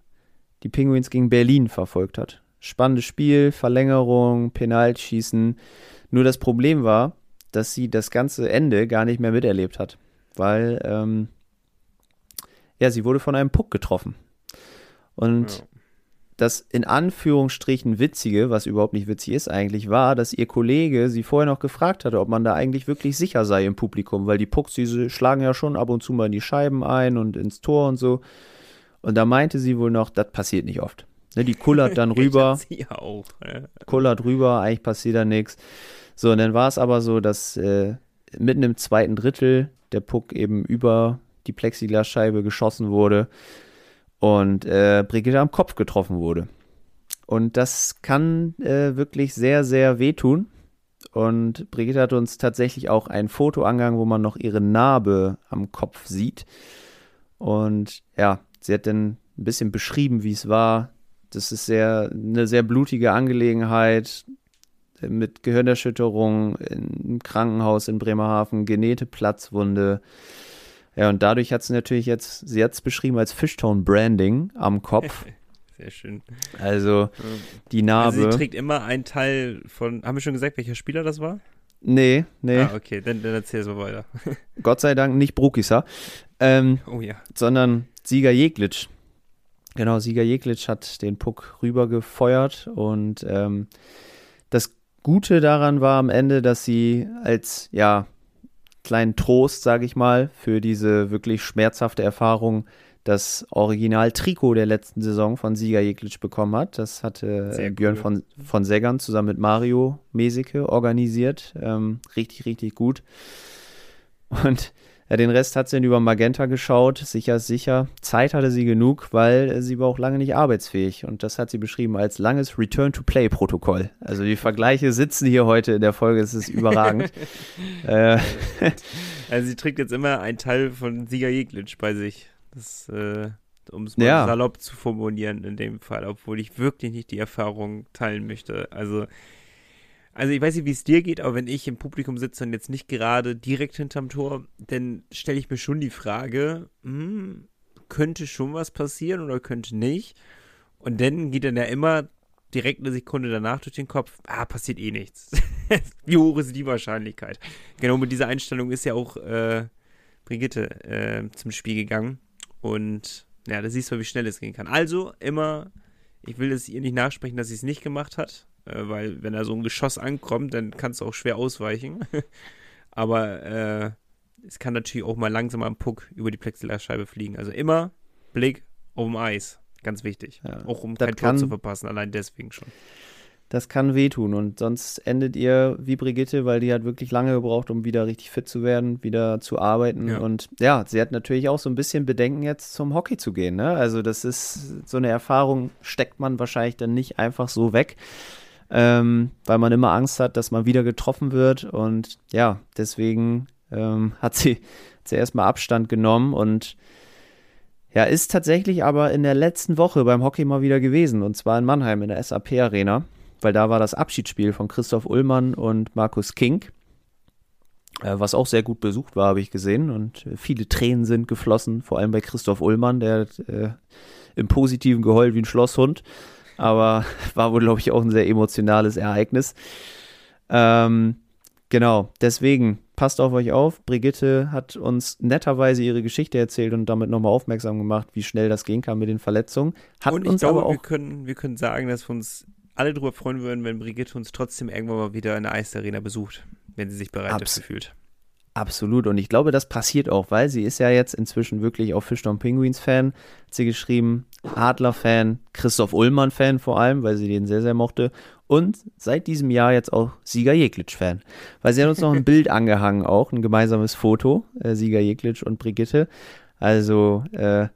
die Penguins gegen Berlin verfolgt hat. Spannendes Spiel, Verlängerung, Penaltschießen. Nur das Problem war, dass sie das ganze Ende gar nicht mehr miterlebt hat, weil ähm, ja, sie wurde von einem Puck getroffen. Und ja. das in Anführungsstrichen Witzige, was überhaupt nicht witzig ist eigentlich, war, dass ihr Kollege sie vorher noch gefragt hatte, ob man da eigentlich wirklich sicher sei im Publikum, weil die Pucks, diese schlagen ja schon ab und zu mal in die Scheiben ein und ins Tor und so. Und da meinte sie wohl noch, das passiert nicht oft. Ne, die kullert dann rüber. sie auch. Kullert rüber, eigentlich passiert da nichts. So, und dann war es aber so, dass äh, mitten im zweiten Drittel der Puck eben über die Plexiglasscheibe geschossen wurde und äh, Brigitte am Kopf getroffen wurde. Und das kann äh, wirklich sehr, sehr wehtun. Und Brigitte hat uns tatsächlich auch ein Foto angegangen, wo man noch ihre Narbe am Kopf sieht. Und ja, sie hat dann ein bisschen beschrieben, wie es war. Das ist sehr, eine sehr blutige Angelegenheit mit Gehirnerschütterung im Krankenhaus in Bremerhaven, genähte Platzwunde. Ja, und dadurch hat sie natürlich jetzt, sie hat es beschrieben als Fishtone Branding am Kopf. Sehr schön. Also die Narbe. Also sie trägt immer einen Teil von, haben wir schon gesagt, welcher Spieler das war? Nee, nee. Ah, okay, dann, dann erzähl so weiter. Gott sei Dank nicht Brukisa, ähm, oh ja. sondern Sieger Jeglitsch. Genau, Sieger Jeglitsch hat den Puck rübergefeuert und ähm, das Gute daran war am Ende, dass sie als, ja, kleinen Trost, sage ich mal, für diese wirklich schmerzhafte Erfahrung das Original-Trikot der letzten Saison von Sieger Jeglitsch bekommen hat. Das hatte Sehr Björn cool. von, von Seggern zusammen mit Mario Mesike organisiert. Ähm, richtig, richtig gut. Und ja, den Rest hat sie dann über Magenta geschaut, sicher, sicher. Zeit hatte sie genug, weil sie war auch lange nicht arbeitsfähig. Und das hat sie beschrieben als langes Return-to-Play-Protokoll. Also die Vergleiche sitzen hier heute in der Folge, es ist überragend. äh, also sie trägt jetzt immer einen Teil von Sieger Jeglitsch bei sich. Äh, um es mal ja. salopp zu formulieren in dem Fall, obwohl ich wirklich nicht die Erfahrung teilen möchte. Also also ich weiß nicht, wie es dir geht, aber wenn ich im Publikum sitze und jetzt nicht gerade direkt hinterm Tor, dann stelle ich mir schon die Frage, hm, könnte schon was passieren oder könnte nicht? Und dann geht dann ja immer direkt eine Sekunde danach durch den Kopf, ah, passiert eh nichts. wie hoch ist die Wahrscheinlichkeit? Genau mit dieser Einstellung ist ja auch äh, Brigitte äh, zum Spiel gegangen. Und ja, da siehst du, wie schnell es gehen kann. Also immer, ich will es ihr nicht nachsprechen, dass sie es nicht gemacht hat äh, weil wenn da so ein Geschoss ankommt, dann kannst du auch schwer ausweichen. Aber äh, es kann natürlich auch mal langsam am Puck über die Plexiglasscheibe fliegen. Also immer Blick auf dem Eis. Ganz wichtig. Ja, auch um kein Tor zu verpassen, allein deswegen schon. Das kann wehtun und sonst endet ihr wie Brigitte, weil die hat wirklich lange gebraucht, um wieder richtig fit zu werden, wieder zu arbeiten. Ja. Und ja, sie hat natürlich auch so ein bisschen Bedenken, jetzt zum Hockey zu gehen. Ne? Also, das ist so eine Erfahrung, steckt man wahrscheinlich dann nicht einfach so weg ähm, weil man immer Angst hat, dass man wieder getroffen wird. Und ja, deswegen ähm, hat sie, hat sie erstmal Abstand genommen und ja, ist tatsächlich aber in der letzten Woche beim Hockey mal wieder gewesen und zwar in Mannheim in der SAP Arena, weil da war das Abschiedsspiel von Christoph Ullmann und Markus King, äh, was auch sehr gut besucht war, habe ich gesehen und viele Tränen sind geflossen, vor allem bei Christoph Ullmann, der äh, im Positiven geheult wie ein Schlosshund aber war wohl, glaube ich, auch ein sehr emotionales Ereignis. Ähm, genau, deswegen passt auf euch auf. Brigitte hat uns netterweise ihre Geschichte erzählt und damit nochmal aufmerksam gemacht, wie schnell das gehen kann mit den Verletzungen. Hat und ich uns glaube, aber auch wir können, wir können sagen, dass wir uns alle darüber freuen würden, wenn Brigitte uns trotzdem irgendwann mal wieder in der Eisarena besucht, wenn sie sich bereit Abs dafür fühlt. Absolut. Und ich glaube, das passiert auch, weil sie ist ja jetzt inzwischen wirklich auch Fischtown Penguins Fan. Hat sie geschrieben, Adler Fan, Christoph Ullmann Fan vor allem, weil sie den sehr, sehr mochte. Und seit diesem Jahr jetzt auch Sieger Jeglitsch Fan. Weil sie hat uns noch ein Bild angehangen, auch ein gemeinsames Foto, äh, Sieger Jeglitsch und Brigitte. Also äh,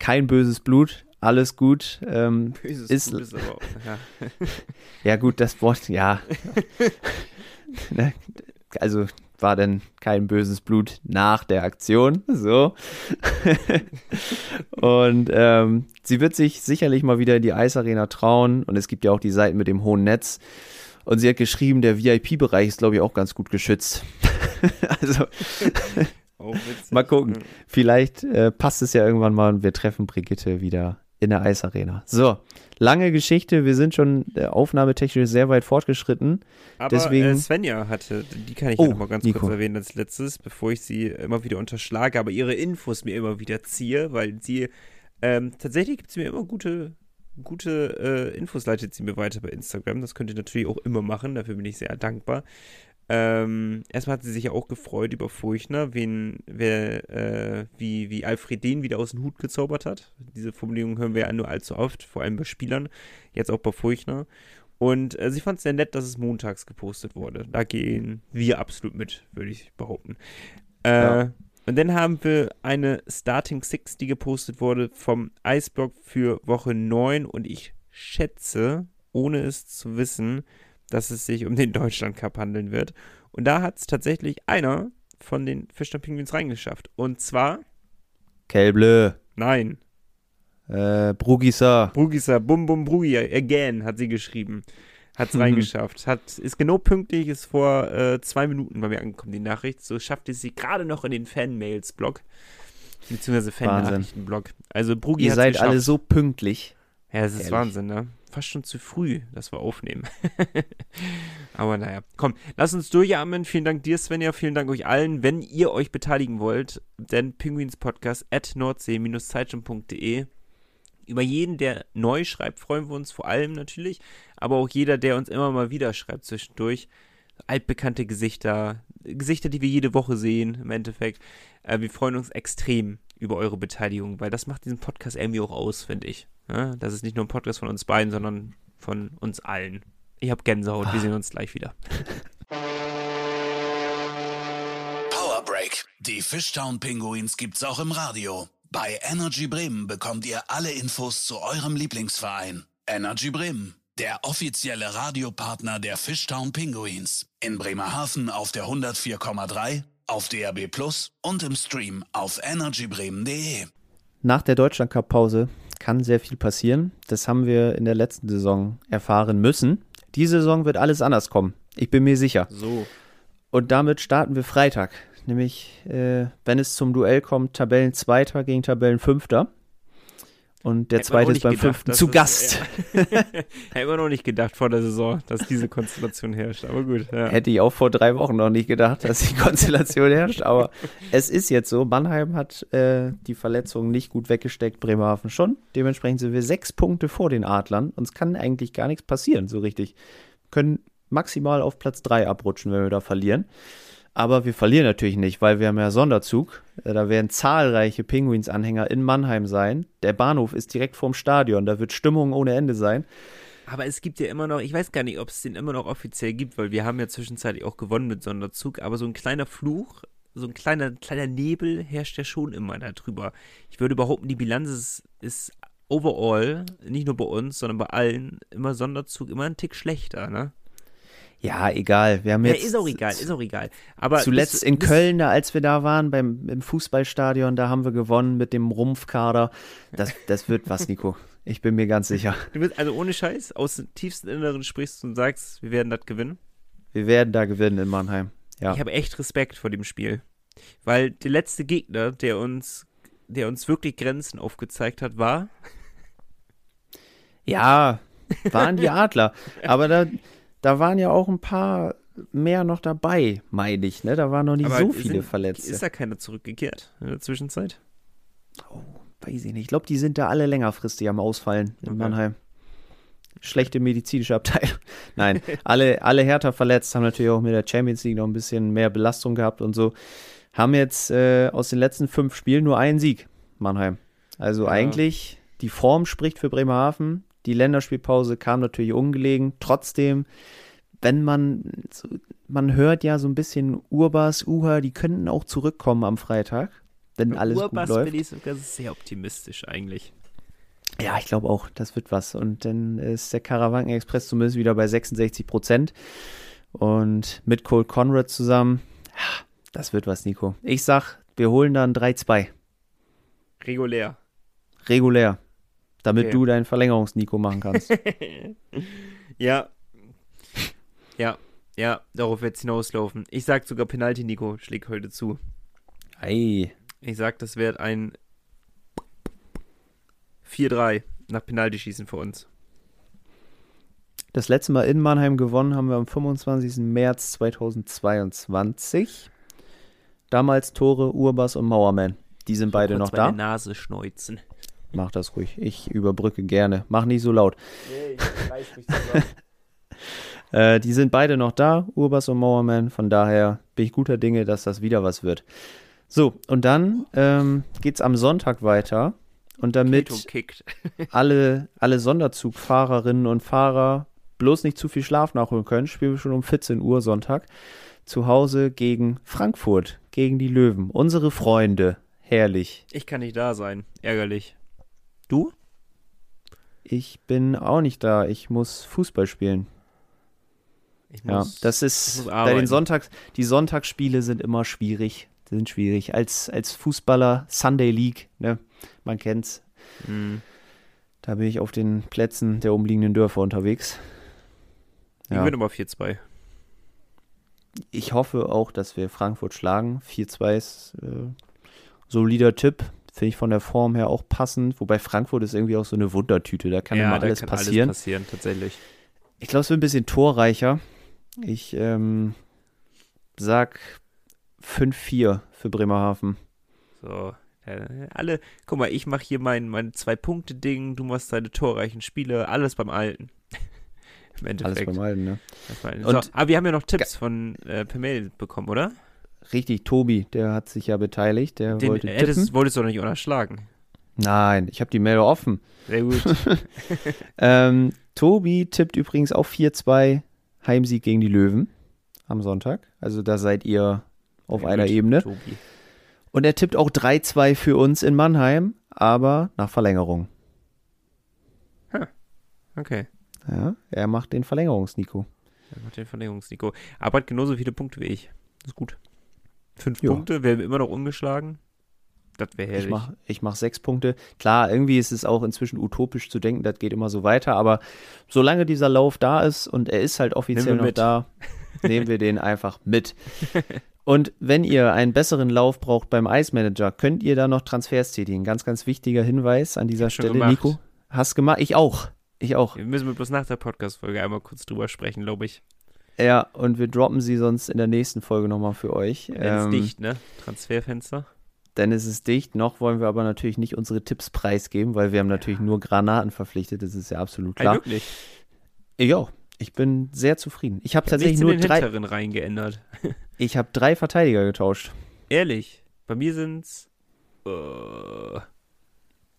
kein böses Blut, alles gut. Ähm, böses ist, Blut ist aber auch, ja. ja gut, das Wort, ja. Ne, also war denn kein böses Blut nach der Aktion. So. und ähm, sie wird sich sicherlich mal wieder in die Eisarena trauen. Und es gibt ja auch die Seiten mit dem hohen Netz. Und sie hat geschrieben, der VIP-Bereich ist, glaube ich, auch ganz gut geschützt. also. Oh, mal gucken. Vielleicht äh, passt es ja irgendwann mal und wir treffen Brigitte wieder in der Eisarena. So, lange Geschichte. Wir sind schon äh, aufnahmetechnisch sehr weit fortgeschritten. Aber Deswegen- äh, Svenja hatte, die kann ich Oh, ja noch mal ganz Nico. kurz erwähnen als letztes, bevor ich sie immer wieder unterschlage, aber ihre Infos mir immer wieder ziehe, weil sie ähm, tatsächlich gibt sie mir immer gute, gute äh, Infos, leitet sie mir weiter bei Instagram. Das könnt ihr natürlich auch immer machen, dafür bin ich sehr dankbar. Ähm, erstmal hat sie sich ja auch gefreut über Furchner, wen, wer, äh, wie, wie Alfred den wieder aus dem Hut gezaubert hat. Diese Formulierung hören wir ja nur allzu oft, vor allem bei Spielern, jetzt auch bei Furchner. Und äh, sie fand es sehr nett, dass es montags gepostet wurde. Da gehen wir absolut mit, würde ich behaupten. Äh, Ja. Und dann haben wir eine Starting Six, die gepostet wurde vom Eisblock für Woche 9. Und ich schätze, ohne es zu wissen, dass es sich um den Deutschland Cup handeln wird. Und da hat es tatsächlich einer von den Fischner Penguins reingeschafft. Und zwar, Kelblö, nein, äh, Brugisa. Brugisa, Bum Bum Brugi, again, hat sie geschrieben. Hat es Mhm. reingeschafft. Hat, ist genau pünktlich, ist vor äh, zwei Minuten bei mir angekommen, die Nachricht. So schafft es sie gerade noch in den Fan-Mails-Blog. Beziehungsweise Fan-Nachrichten-Blog. Also Brugi Ihr seid geschafft. alle so pünktlich. Ja, das ist. Wahnsinn, ne? Fast schon zu früh, dass wir aufnehmen. Aber naja, komm, lass uns durchatmen. Vielen Dank dir, Svenja. Vielen Dank euch allen. Wenn ihr euch beteiligen wollt, dann Penguins Podcast at nordsee-zeitung.de. Über jeden, der neu schreibt, freuen wir uns vor allem natürlich. Aber auch jeder, der uns immer mal wieder schreibt zwischendurch. Altbekannte Gesichter, Gesichter, die wir jede Woche sehen, im Endeffekt. Äh, wir freuen uns extrem über eure Beteiligung, weil das macht diesen Podcast irgendwie auch aus, finde ich. Ja, das ist nicht nur ein Podcast von uns beiden, sondern von uns allen. Ich habe Gänsehaut, wir sehen uns gleich wieder. Power Break. Die Fishtown Pinguins gibt's auch im Radio. Bei Energy Bremen bekommt ihr alle Infos zu eurem Lieblingsverein. Energy Bremen, der offizielle Radiopartner der Fishtown Pinguins. In Bremerhaven auf der 104,3, auf DAB Plus und im Stream auf energybremen.de. Nach der Deutschland-Cup-Pause kann sehr viel passieren. Das haben wir in der letzten Saison erfahren müssen. Diese Saison wird alles anders kommen. Ich bin mir sicher. So. Und damit starten wir Freitag. Nämlich, äh, wenn es zum Duell kommt, Tabellenzweiter gegen Tabellenfünfter. Und der man auch zweite ist beim gedacht, fünften zu Gast. Hätte immer noch nicht gedacht vor der Saison, dass diese Konstellation herrscht. Aber gut, ja. Hätte ich auch vor drei Wochen noch nicht gedacht, dass die Konstellation herrscht. Aber es ist jetzt so. Mannheim hat äh, die Verletzung nicht gut weggesteckt, Bremerhaven schon. Dementsprechend sind wir sechs Punkte vor den Adlern. Uns kann eigentlich gar nichts passieren, so richtig. Können maximal auf Platz drei abrutschen, wenn wir da verlieren. Aber wir verlieren natürlich nicht, weil wir haben ja Sonderzug. Äh, Da werden zahlreiche Penguins-Anhänger in Mannheim sein. Der Bahnhof ist direkt vorm Stadion. Da wird Stimmung ohne Ende sein. Aber es gibt ja immer noch, ich weiß gar nicht, ob es den immer noch offiziell gibt, weil wir haben ja zwischenzeitlich auch gewonnen mit Sonderzug, aber so ein kleiner Fluch, so ein kleiner, kleiner Nebel herrscht ja schon immer da drüber. Ich würde behaupten, die Bilanz ist, ist overall, nicht nur bei uns, sondern bei allen, immer Sonderzug immer ein Tick schlechter, ne? Ja, egal. Wir haben Ja, jetzt ist auch egal, ist auch egal. Aber Zuletzt bis- in Köln, da, als wir da waren, beim im Fußballstadion, da haben wir gewonnen mit dem Rumpfkader. Das, das wird was, Nico. Ich bin mir ganz sicher. Du bist, also ohne Scheiß, aus dem tiefsten Inneren sprichst du und sagst, wir werden das gewinnen. Wir werden da gewinnen in Mannheim. Ja. Ich habe echt Respekt vor dem Spiel. Weil der letzte Gegner, der uns, der uns wirklich Grenzen aufgezeigt hat, war. Ja, waren die Adler. Aber da, da waren ja auch ein paar mehr noch dabei, meine ich. Ne? Da waren noch nicht Aber so viele sind- Verletzte. Ist da keiner zurückgekehrt in der Zwischenzeit? Weiß ich nicht. Ich glaube, die sind da alle längerfristig am Ausfallen in Okay. Mannheim. Schlechte medizinische Abteilung. Nein, alle, alle härter verletzt, haben natürlich auch mit der Champions League noch ein bisschen mehr Belastung gehabt und so. Haben jetzt äh, aus den letzten fünf Spielen nur einen Sieg, Mannheim. Also Ja. eigentlich, die Form spricht für Bremerhaven. Die Länderspielpause kam natürlich ungelegen. Trotzdem, wenn man, man hört ja so ein bisschen Urbas, Uha, die könnten auch zurückkommen am Freitag, wenn alles Urbas gut läuft. bin ich sogar sehr optimistisch eigentlich. Ja, ich glaube auch, das wird was. Und dann ist der Karawanken Express zumindest wieder bei 66 Prozent. Und mit Cole Conrad zusammen, das wird was, Nico. Ich sag, wir holen dann 3-2. Regulär. Regulär. Damit Okay. du deinen Verlängerungs-Nico machen kannst. Ja. Ja, ja, darauf wird es hinauslaufen. Ich sag sogar Penalty, Nico, schlägt heute zu. Ei. Ich sag, das wird ein 4-3 nach Penaltyschießen für uns. Das letzte Mal in Mannheim gewonnen haben wir am 25. März 2022. Damals Tore, Urbas und Mauerman. Die sind beide noch da. Nase schneuzen. Mach das ruhig. Ich überbrücke gerne. Mach nicht so laut. Nee, ich mich zusammen. Äh, die sind beide noch da, Urbas und Mauerman. Von daher bin ich guter Dinge, dass das wieder was wird. So, und dann ähm, geht es am Sonntag weiter. Und damit alle, alle Sonderzugfahrerinnen und Fahrer bloß nicht zu viel Schlaf nachholen können, spielen wir schon um 14 Uhr Sonntag zu Hause gegen Frankfurt, gegen die Löwen. Unsere Freunde. Herrlich. Ich kann nicht da sein. Ärgerlich. Du? Ich bin auch nicht da. Ich muss Fußball spielen. Ich Ja, muss- das ich ist muss bei den Sonntags, die Sonntagsspiele sind immer schwierig. Sind schwierig. Als, als Fußballer Sunday League, ne? Man kennt's. Hm. Da bin ich auf den Plätzen der umliegenden Dörfer unterwegs. Ich Ja. bin aber 4-2. Ich hoffe auch, dass wir Frankfurt schlagen. 4-2 ist äh, solider Tipp. Finde ich von der Form her auch passend. Wobei Frankfurt ist irgendwie auch so eine Wundertüte. Da kann immer da alles kann passieren. alles passieren, tatsächlich. Ich glaube, es wird ein bisschen torreicher. Ich ähm, sag 5-4 für Bremerhaven. So, äh, alle, guck mal, ich mache hier mein, mein Zwei-Punkte-Ding, du machst deine torreichen Spiele, alles beim Alten. Im Endeffekt. Alles beim Alten, ne? So, aber wir haben ja noch Tipps von äh, per Mail bekommen, oder? Richtig, Tobi, der hat sich ja beteiligt. Der Den wollte hättest, tippen. wolltest du doch nicht unterschlagen. Nein, ich habe die Mail offen. Sehr gut. Ähm, Tobi tippt übrigens auch 4-2 Heimsieg gegen die Löwen am Sonntag. Also da seid ihr auf Sehr einer gut, Ebene. Tobi. Und er tippt auch 3-2 für uns in Mannheim, aber nach Verlängerung. Okay. Ja, er macht den Verlängerungs-Nico. Er macht den Verlängerungs-Nico. Aber hat genauso viele Punkte wie ich. Das ist gut. Fünf Ja. Punkte, wir haben immer noch ungeschlagen. Das wäre Ich herrlich. ich mach sechs Punkte. Klar, irgendwie ist es auch inzwischen utopisch zu denken, das geht immer so weiter, aber solange dieser Lauf da ist und er ist halt offiziell wir noch mit. da, nehmen wir den einfach mit. Und wenn ihr einen besseren Lauf braucht beim Ice Manager, könnt ihr da noch Transfers tätigen. Ganz, ganz wichtiger Hinweis an dieser Stelle. gemacht. Nico, hast gemacht? Ich auch. Ich auch. Wir müssen bloß nach der Podcast-Folge einmal kurz drüber sprechen, glaube ich. Ja, und wir droppen sie sonst in der nächsten Folge nochmal für euch. Wenn es Ähm, dicht, ne? Transferfenster. Denn es ist dicht. Noch wollen wir aber natürlich nicht unsere Tipps preisgeben, weil wir haben natürlich nur Granaten verpflichtet. Das ist ja absolut Ja, klar. wirklich. Ich auch. Ich bin sehr zufrieden. Ich habe Ich hab tatsächlich nur drei. hinteren Reihen geändert. Ich habe drei Verteidiger getauscht. Ehrlich, bei mir sind's äh,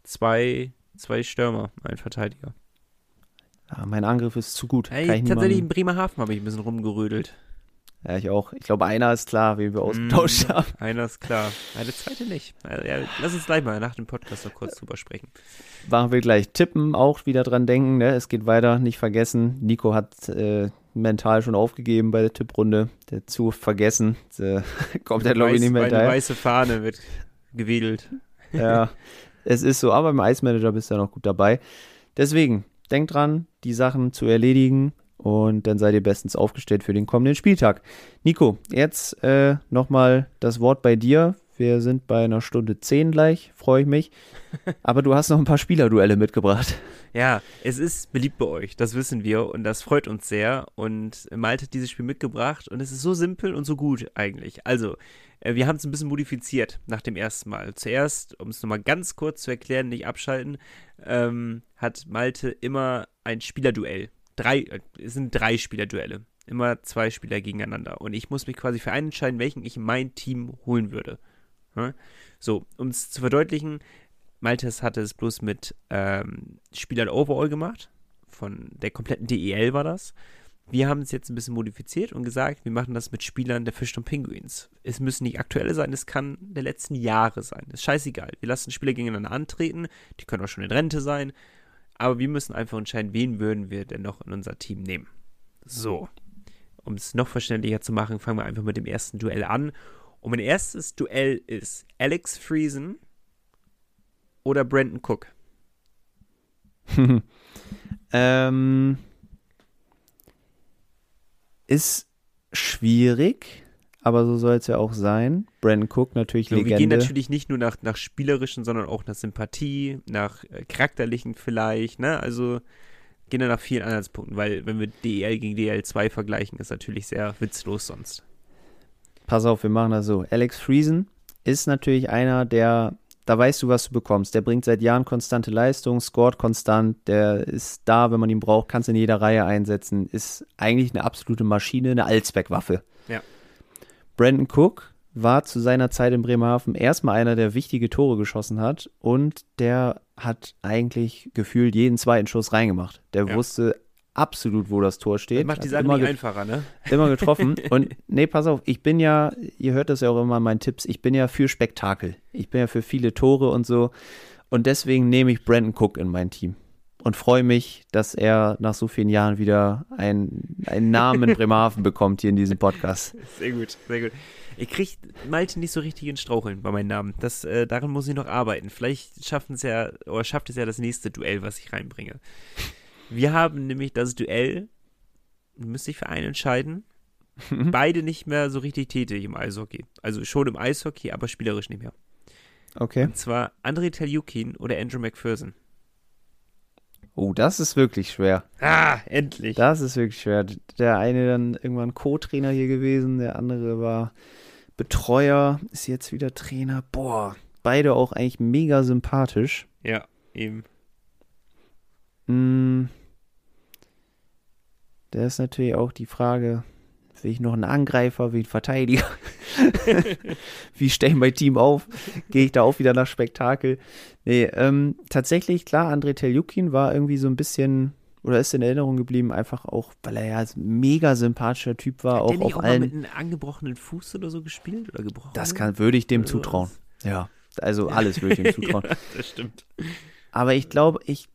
zwei, zwei Stürmer, ein Verteidiger. Ja, mein Angriff ist zu gut. Ey, tatsächlich in niemandem- Bremerhaven habe ich ein bisschen rumgerödelt. Ja, ich auch. Ich glaube, einer ist klar, wen wir ausgetauscht Mm, haben. Einer ist klar. Der zweite nicht. Also, ja, lass uns gleich mal nach dem Podcast noch kurz drüber sprechen. Machen wir gleich. Tippen auch wieder dran denken. Ne? Es geht weiter. Nicht vergessen. Nico hat äh, mental schon aufgegeben bei der Tipprunde. Der zu vergessen. Äh, kommt er, glaube ich, nicht mehr Meine hinterher. weiße Fahne wird gewedelt. Ja, es ist so. Aber im Ice Manager bist du ja noch gut dabei. Deswegen, denkt dran, die Sachen zu erledigen. Und dann seid ihr bestens aufgestellt für den kommenden Spieltag. Nico, jetzt äh, nochmal das Wort bei dir. Wir sind bei einer Stunde 10 gleich, freue ich mich. Aber du hast noch ein paar Spielerduelle mitgebracht. Ja, es ist beliebt bei euch, das wissen wir und das freut uns sehr. Und Malte hat dieses Spiel mitgebracht und es ist so simpel und so gut eigentlich. Also, äh, wir haben es ein bisschen modifiziert nach dem ersten Mal. Zuerst, um es nochmal ganz kurz zu erklären, nicht abschalten, ähm, hat Malte immer ein Spielerduell. Drei, äh, es sind drei Spielerduelle. Immer zwei Spieler gegeneinander. Und ich muss mich quasi für einen entscheiden, welchen ich in mein Team holen würde. Ja? So, um es zu verdeutlichen, Maltes hatte es bloß mit ähm, Spielern Overall gemacht. Von der kompletten DEL war das. Wir haben es jetzt ein bisschen modifiziert und gesagt, wir machen das mit Spielern der Fisch und Penguins. Es müssen nicht aktuelle sein, es kann der letzten Jahre sein. ist scheißegal. Wir lassen Spieler gegeneinander antreten, die können auch schon in Rente sein. Aber wir müssen einfach entscheiden, wen würden wir denn noch in unser Team nehmen. So. Um es noch verständlicher zu machen, fangen wir einfach mit dem ersten Duell an. Und mein erstes Duell ist Alex Friesen oder Brandon Cook. ähm, ist schwierig, aber so soll es ja auch sein. Brandon Cook natürlich So, Legende. wir gehen natürlich nicht nur nach, nach spielerischen, sondern auch nach Sympathie, nach äh, charakterlichen vielleicht, ne? Also gehen wir nach vielen Anhaltspunkten, weil wenn wir DEL gegen DL2 vergleichen, ist natürlich sehr witzlos sonst. Pass auf, wir machen das so. Alex Friesen ist natürlich einer, der, da weißt du, was du bekommst. Der bringt seit Jahren konstante Leistung, scoret konstant, der ist da, wenn man ihn braucht, kannst in jeder Reihe einsetzen, ist eigentlich eine absolute Maschine, eine Allzweckwaffe. Ja. Brandon Cook war zu seiner Zeit in Bremerhaven erstmal einer, der wichtige Tore geschossen hat und der hat eigentlich gefühlt jeden zweiten Schuss reingemacht. Der Ja. wusste absolut, wo das Tor steht. Das macht die Sache immer einfacher, ne? immer getroffen. Und nee, pass auf, ich bin ja, ihr hört das ja auch immer in meinen Tipps, ich bin ja für Spektakel. Ich bin ja für viele Tore und so. Und deswegen nehme ich Brandon Cook in mein Team. Und freue mich, dass er nach so vielen Jahren wieder einen, einen Namen in Bremerhaven bekommt hier in diesem Podcast. Sehr gut, sehr gut. Ich krieg Malte nicht so richtig in Straucheln bei meinen Namen. Das, äh, daran muss ich noch arbeiten. Vielleicht schaffen es ja, oder schafft es ja das nächste Duell, was ich reinbringe. Wir haben nämlich das Duell, müsste ich für einen entscheiden, beide nicht mehr so richtig tätig im Eishockey. Also schon im Eishockey, aber spielerisch nicht mehr. Okay. Und zwar André Teljukin oder Andrew McPherson. Oh, das ist wirklich schwer. Ah, endlich. Das ist wirklich schwer. Der eine dann irgendwann Co-Trainer hier gewesen, der andere war Betreuer, ist jetzt wieder Trainer. Boah, beide auch eigentlich mega sympathisch. Ja, eben. Mm. Da ist natürlich auch die Frage, will ich noch einen Angreifer, will ich einen Verteidiger? Wie stelle ich mein Team auf? Gehe ich da auch wieder nach Spektakel? Nee, ähm, tatsächlich, klar, André Teljukin war irgendwie so ein bisschen, oder ist in Erinnerung geblieben, einfach auch, weil er ja ein mega sympathischer Typ war, Hat auch der nicht auf auch mal allen. mit einem angebrochenen Fuß oder so gespielt? Oder gebrochen? Das kann, würde ich dem zutrauen. sowas? Ja, also alles würde ich ihm zutrauen. ja, das stimmt. Aber ich glaube, ich,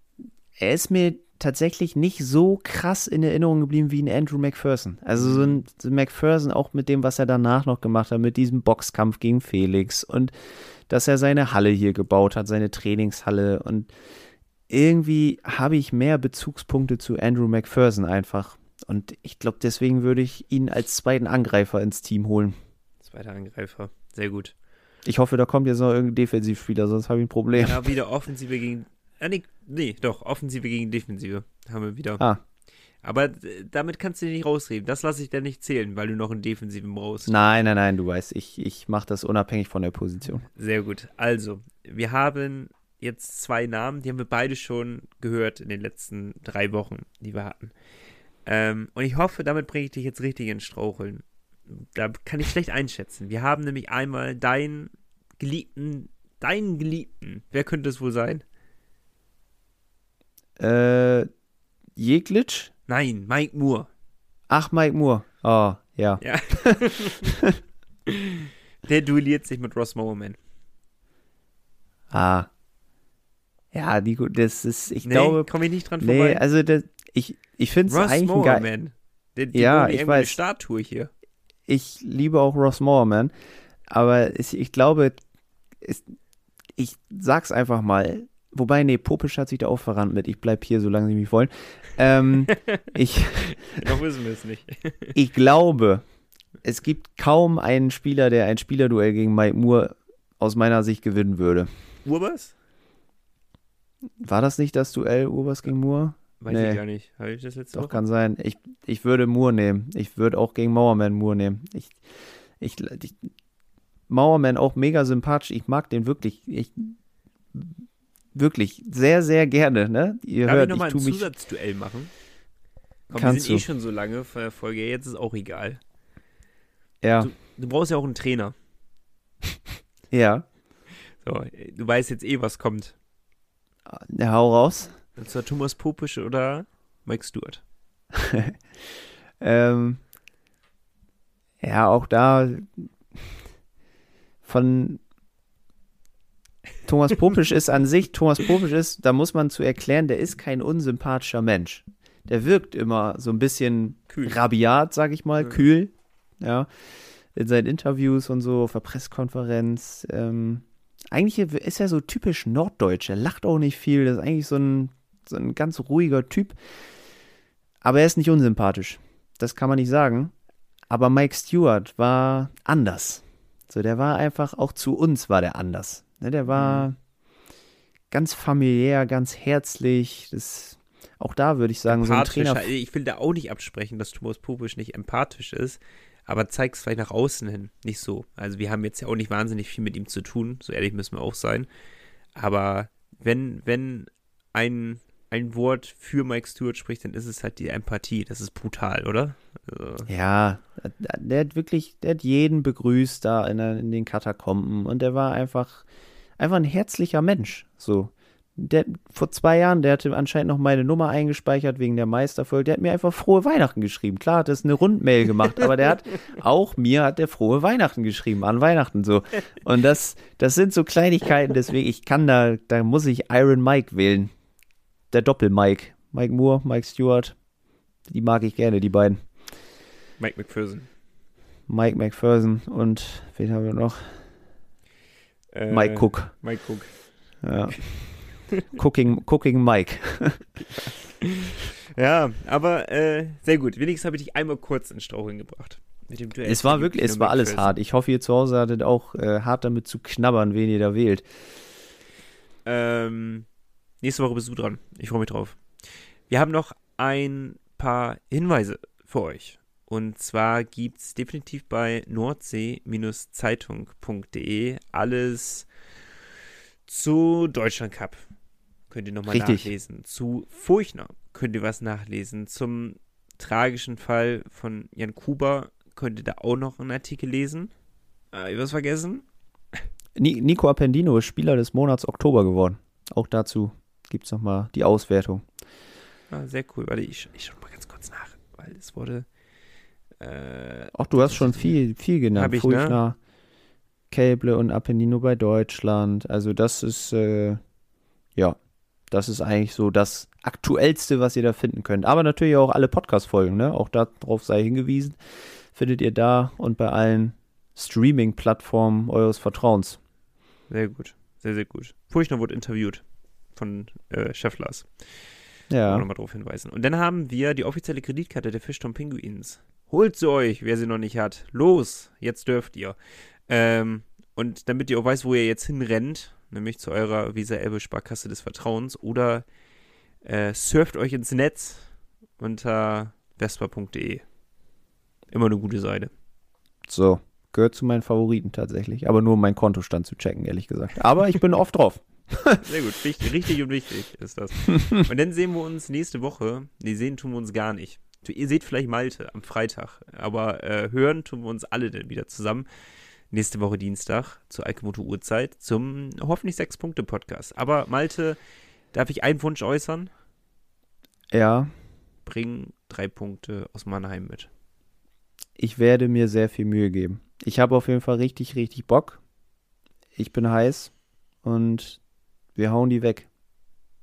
er ist mir tatsächlich nicht so krass in Erinnerung geblieben wie ein Andrew McPherson. Also so ein, so ein McPherson auch mit dem, was er danach noch gemacht hat, mit diesem Boxkampf gegen Felix und dass er seine Halle hier gebaut hat, seine Trainingshalle und irgendwie habe ich mehr Bezugspunkte zu Andrew McPherson einfach. Und ich glaube, deswegen würde ich ihn als zweiten Angreifer ins Team holen. Zweiter Angreifer. Sehr gut. Ich hoffe, da kommt jetzt noch irgendein Defensivspieler, sonst habe ich ein Problem. Ja, wieder Offensive gegen. Ah, nee, nee, doch, Offensive gegen Defensive haben wir wieder. Ah, Aber äh, damit kannst du dich nicht rausreden. Das lasse ich dir nicht zählen, weil du noch einen Defensiven brauchst. nein, nein, nein, du weißt, ich, ich mache das unabhängig von der Position. Sehr gut. Also, wir haben jetzt zwei Namen, die haben wir beide schon gehört in den letzten drei Wochen, die wir hatten. Ähm, und ich hoffe, damit bringe ich dich jetzt richtig ins Straucheln. Da kann ich schlecht einschätzen. Wir haben nämlich einmal deinen geliebten, deinen geliebten. Wer könnte es wohl sein? Äh, Jeglitsch? Nein, Mike Moore. Ach, Mike Moore. Oh, ja. Ja. Der duelliert sich mit Ross Mowerman. Ah. Ja, Nico, das ist, ich nee, glaube, komme ich nicht dran nee, vorbei. also das, ich, ich finde es Ross eigentlich ein geil. Mowerman. Der, der Ja, ich irgendwie eine weiß. Statue hier. Ich liebe auch Ross Mowerman, aber ich, ich glaube, ich sag's einfach mal. Wobei, nee, Popisch hat sich da auch verrannt mit. Ich bleib hier, solange sie mich wollen. Ähm, ich, Noch wissen wir es nicht. ich glaube, es gibt kaum einen Spieler, der ein Spielerduell gegen Mike Moore aus meiner Sicht gewinnen würde. Urbers? War das nicht das Duell Urbers gegen Moore? Weiß Nee. ich gar nicht. Habe ich das jetzt Doch, kann sein. Ich, ich würde Moore nehmen. Ich würde auch gegen Mauerman Moore nehmen. Ich, ich, ich, Mauerman auch mega sympathisch. Ich mag den wirklich. Ich, wirklich sehr, sehr gerne. Ne? Ihr Darf ich hört, nochmal ich ein tue mich. Zusatzduell machen? Komm, Kannst wir sind eh du. schon so lange vor der Folge. Jetzt ist auch egal. Ja, Du, du brauchst ja auch einen Trainer. ja. So, du weißt jetzt eh, was kommt. ja. Hau raus. Und zwar Thomas Popisch oder Mike Stewart. Ähm, ja, auch da von Thomas Popisch ist an sich, Thomas Popisch ist, da muss man zu erklären, der ist kein unsympathischer Mensch. Der wirkt immer so ein bisschen Kühl. rabiat, sag ich mal, Ja. kühl, ja, in seinen Interviews und so, auf der Pressekonferenz. Ähm, eigentlich ist er so typisch norddeutsch, er lacht auch nicht viel, das ist eigentlich so ein, so ein ganz ruhiger Typ. Aber er ist nicht unsympathisch. Das kann man nicht sagen. aber Mike Stewart war anders. So, der war einfach, auch zu uns war der anders. Ne, der war mhm. ganz familiär, ganz herzlich. Das, auch da würde ich sagen, so ein Trainer. Ich will da auch nicht absprechen, dass Thomas Popisch nicht empathisch ist, aber zeigt es vielleicht nach außen hin nicht so. Also wir haben jetzt ja auch nicht wahnsinnig viel mit ihm zu tun, so ehrlich müssen wir auch sein. Aber wenn, wenn ein, ein Wort für Mike Stewart spricht, dann ist es halt die Empathie. Das ist brutal, oder? Also. Ja, der hat wirklich, der hat jeden begrüßt da in, in den Katakomben und der war einfach, einfach ein herzlicher Mensch. So. Der, vor zwei Jahren, der hatte anscheinend noch meine Nummer eingespeichert wegen der Meisterfolge. Der hat mir einfach frohe Weihnachten geschrieben. Klar hat er eine Rundmail gemacht, aber der hat auch mir hat der frohe Weihnachten geschrieben, an Weihnachten so. Und das, das sind so Kleinigkeiten, deswegen, ich kann da, da muss ich Iron Mike wählen. Der Doppel-Mike. Mike Moore, Mike Stewart. Die mag ich gerne, die beiden. Mike McPherson. Mike McPherson und wen haben wir noch? Äh, Mike Cook. Mike Cook. Ja. Cooking, Cooking Mike. ja, aber äh, sehr gut. Wenigstens habe ich dich einmal kurz in Straucheln gebracht. es war wirklich, es war alles hart. Ich hoffe, ihr zu Hause hattet auch äh, hart damit zu knabbern, wen ihr da wählt. Ähm, nächste Woche bist du dran. Ich freue mich drauf. Wir haben noch ein paar Hinweise für euch. Und zwar gibt es definitiv bei nordsee-zeitung.de alles zu Deutschland Cup könnt ihr nochmal nachlesen. Zu Furchner könnt ihr was nachlesen. Zum tragischen Fall von Jan Kuba könnt ihr da auch noch einen Artikel lesen. Äh, ich was vergessen? Nico Appendino ist Spieler des Monats Oktober geworden. Auch dazu gibt es nochmal die Auswertung. Ah, sehr cool. Warte, ich, ich schau mal ganz kurz nach, weil es wurde. Äh, Ach, du hast schon viel, viel genannt. Ich, ne? Furchner, ne? Käble und Appendino bei Deutschland. Also, das ist, äh, ja, das ist eigentlich so das Aktuellste, was ihr da finden könnt. Aber natürlich auch alle Podcast-Folgen, ne? Auch darauf sei hingewiesen. Findet ihr da und bei allen Streaming-Plattformen eures Vertrauens. Sehr gut. Sehr, sehr gut. Furchtner wurde interviewt von äh, Chef Lars. Ja. Nochmal darauf hinweisen. Und dann haben wir die offizielle Kreditkarte der Fischton Pinguins. Holt sie euch, wer sie noch nicht hat. Los, jetzt dürft ihr. Ähm, und damit ihr auch weiß, wo ihr jetzt hinrennt, nämlich zu eurer Visa Elbe Sparkasse des Vertrauens oder äh, surft euch ins Netz unter vespa.de. Immer eine gute Seite. So, gehört zu meinen Favoriten tatsächlich, aber nur um meinen Kontostand zu checken, ehrlich gesagt. Aber ich bin oft drauf. Sehr gut, richtig, richtig und wichtig ist das. Und dann sehen wir uns nächste Woche. Nee, sehen tun wir uns gar nicht. Ihr seht vielleicht Malte am Freitag, aber äh, hören tun wir uns alle dann wieder zusammen nächste Woche Dienstag zur Alkemoto Uhrzeit zum hoffentlich sechs Punkte Podcast. Aber Malte, darf ich einen Wunsch äußern? Ja. Bring drei Punkte aus Mannheim mit. Ich werde mir sehr viel Mühe geben. Ich habe auf jeden Fall richtig, richtig Bock. Ich bin heiß und wir hauen die weg.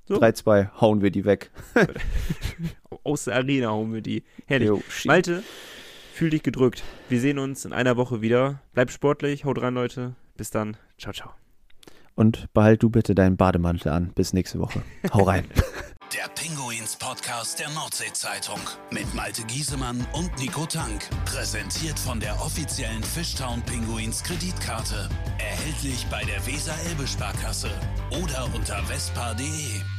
So. 3-2 hauen wir die weg. Aus der Arena hauen wir die. Herrlich. Yo, Malte, Fühl dich gedrückt. Wir sehen uns in einer Woche wieder. Bleib sportlich, haut rein, Leute. Bis dann. Ciao, ciao. Und behalt du bitte deinen Bademantel an. Bis nächste Woche. Hau rein. Der Pinguins Podcast der Nordsee-Zeitung mit Malte Giesemann und Nico Tank. Präsentiert von der offiziellen Fishtown Pinguins Kreditkarte. Erhältlich bei der Weser-Elbe-Sparkasse oder unter vespa.de.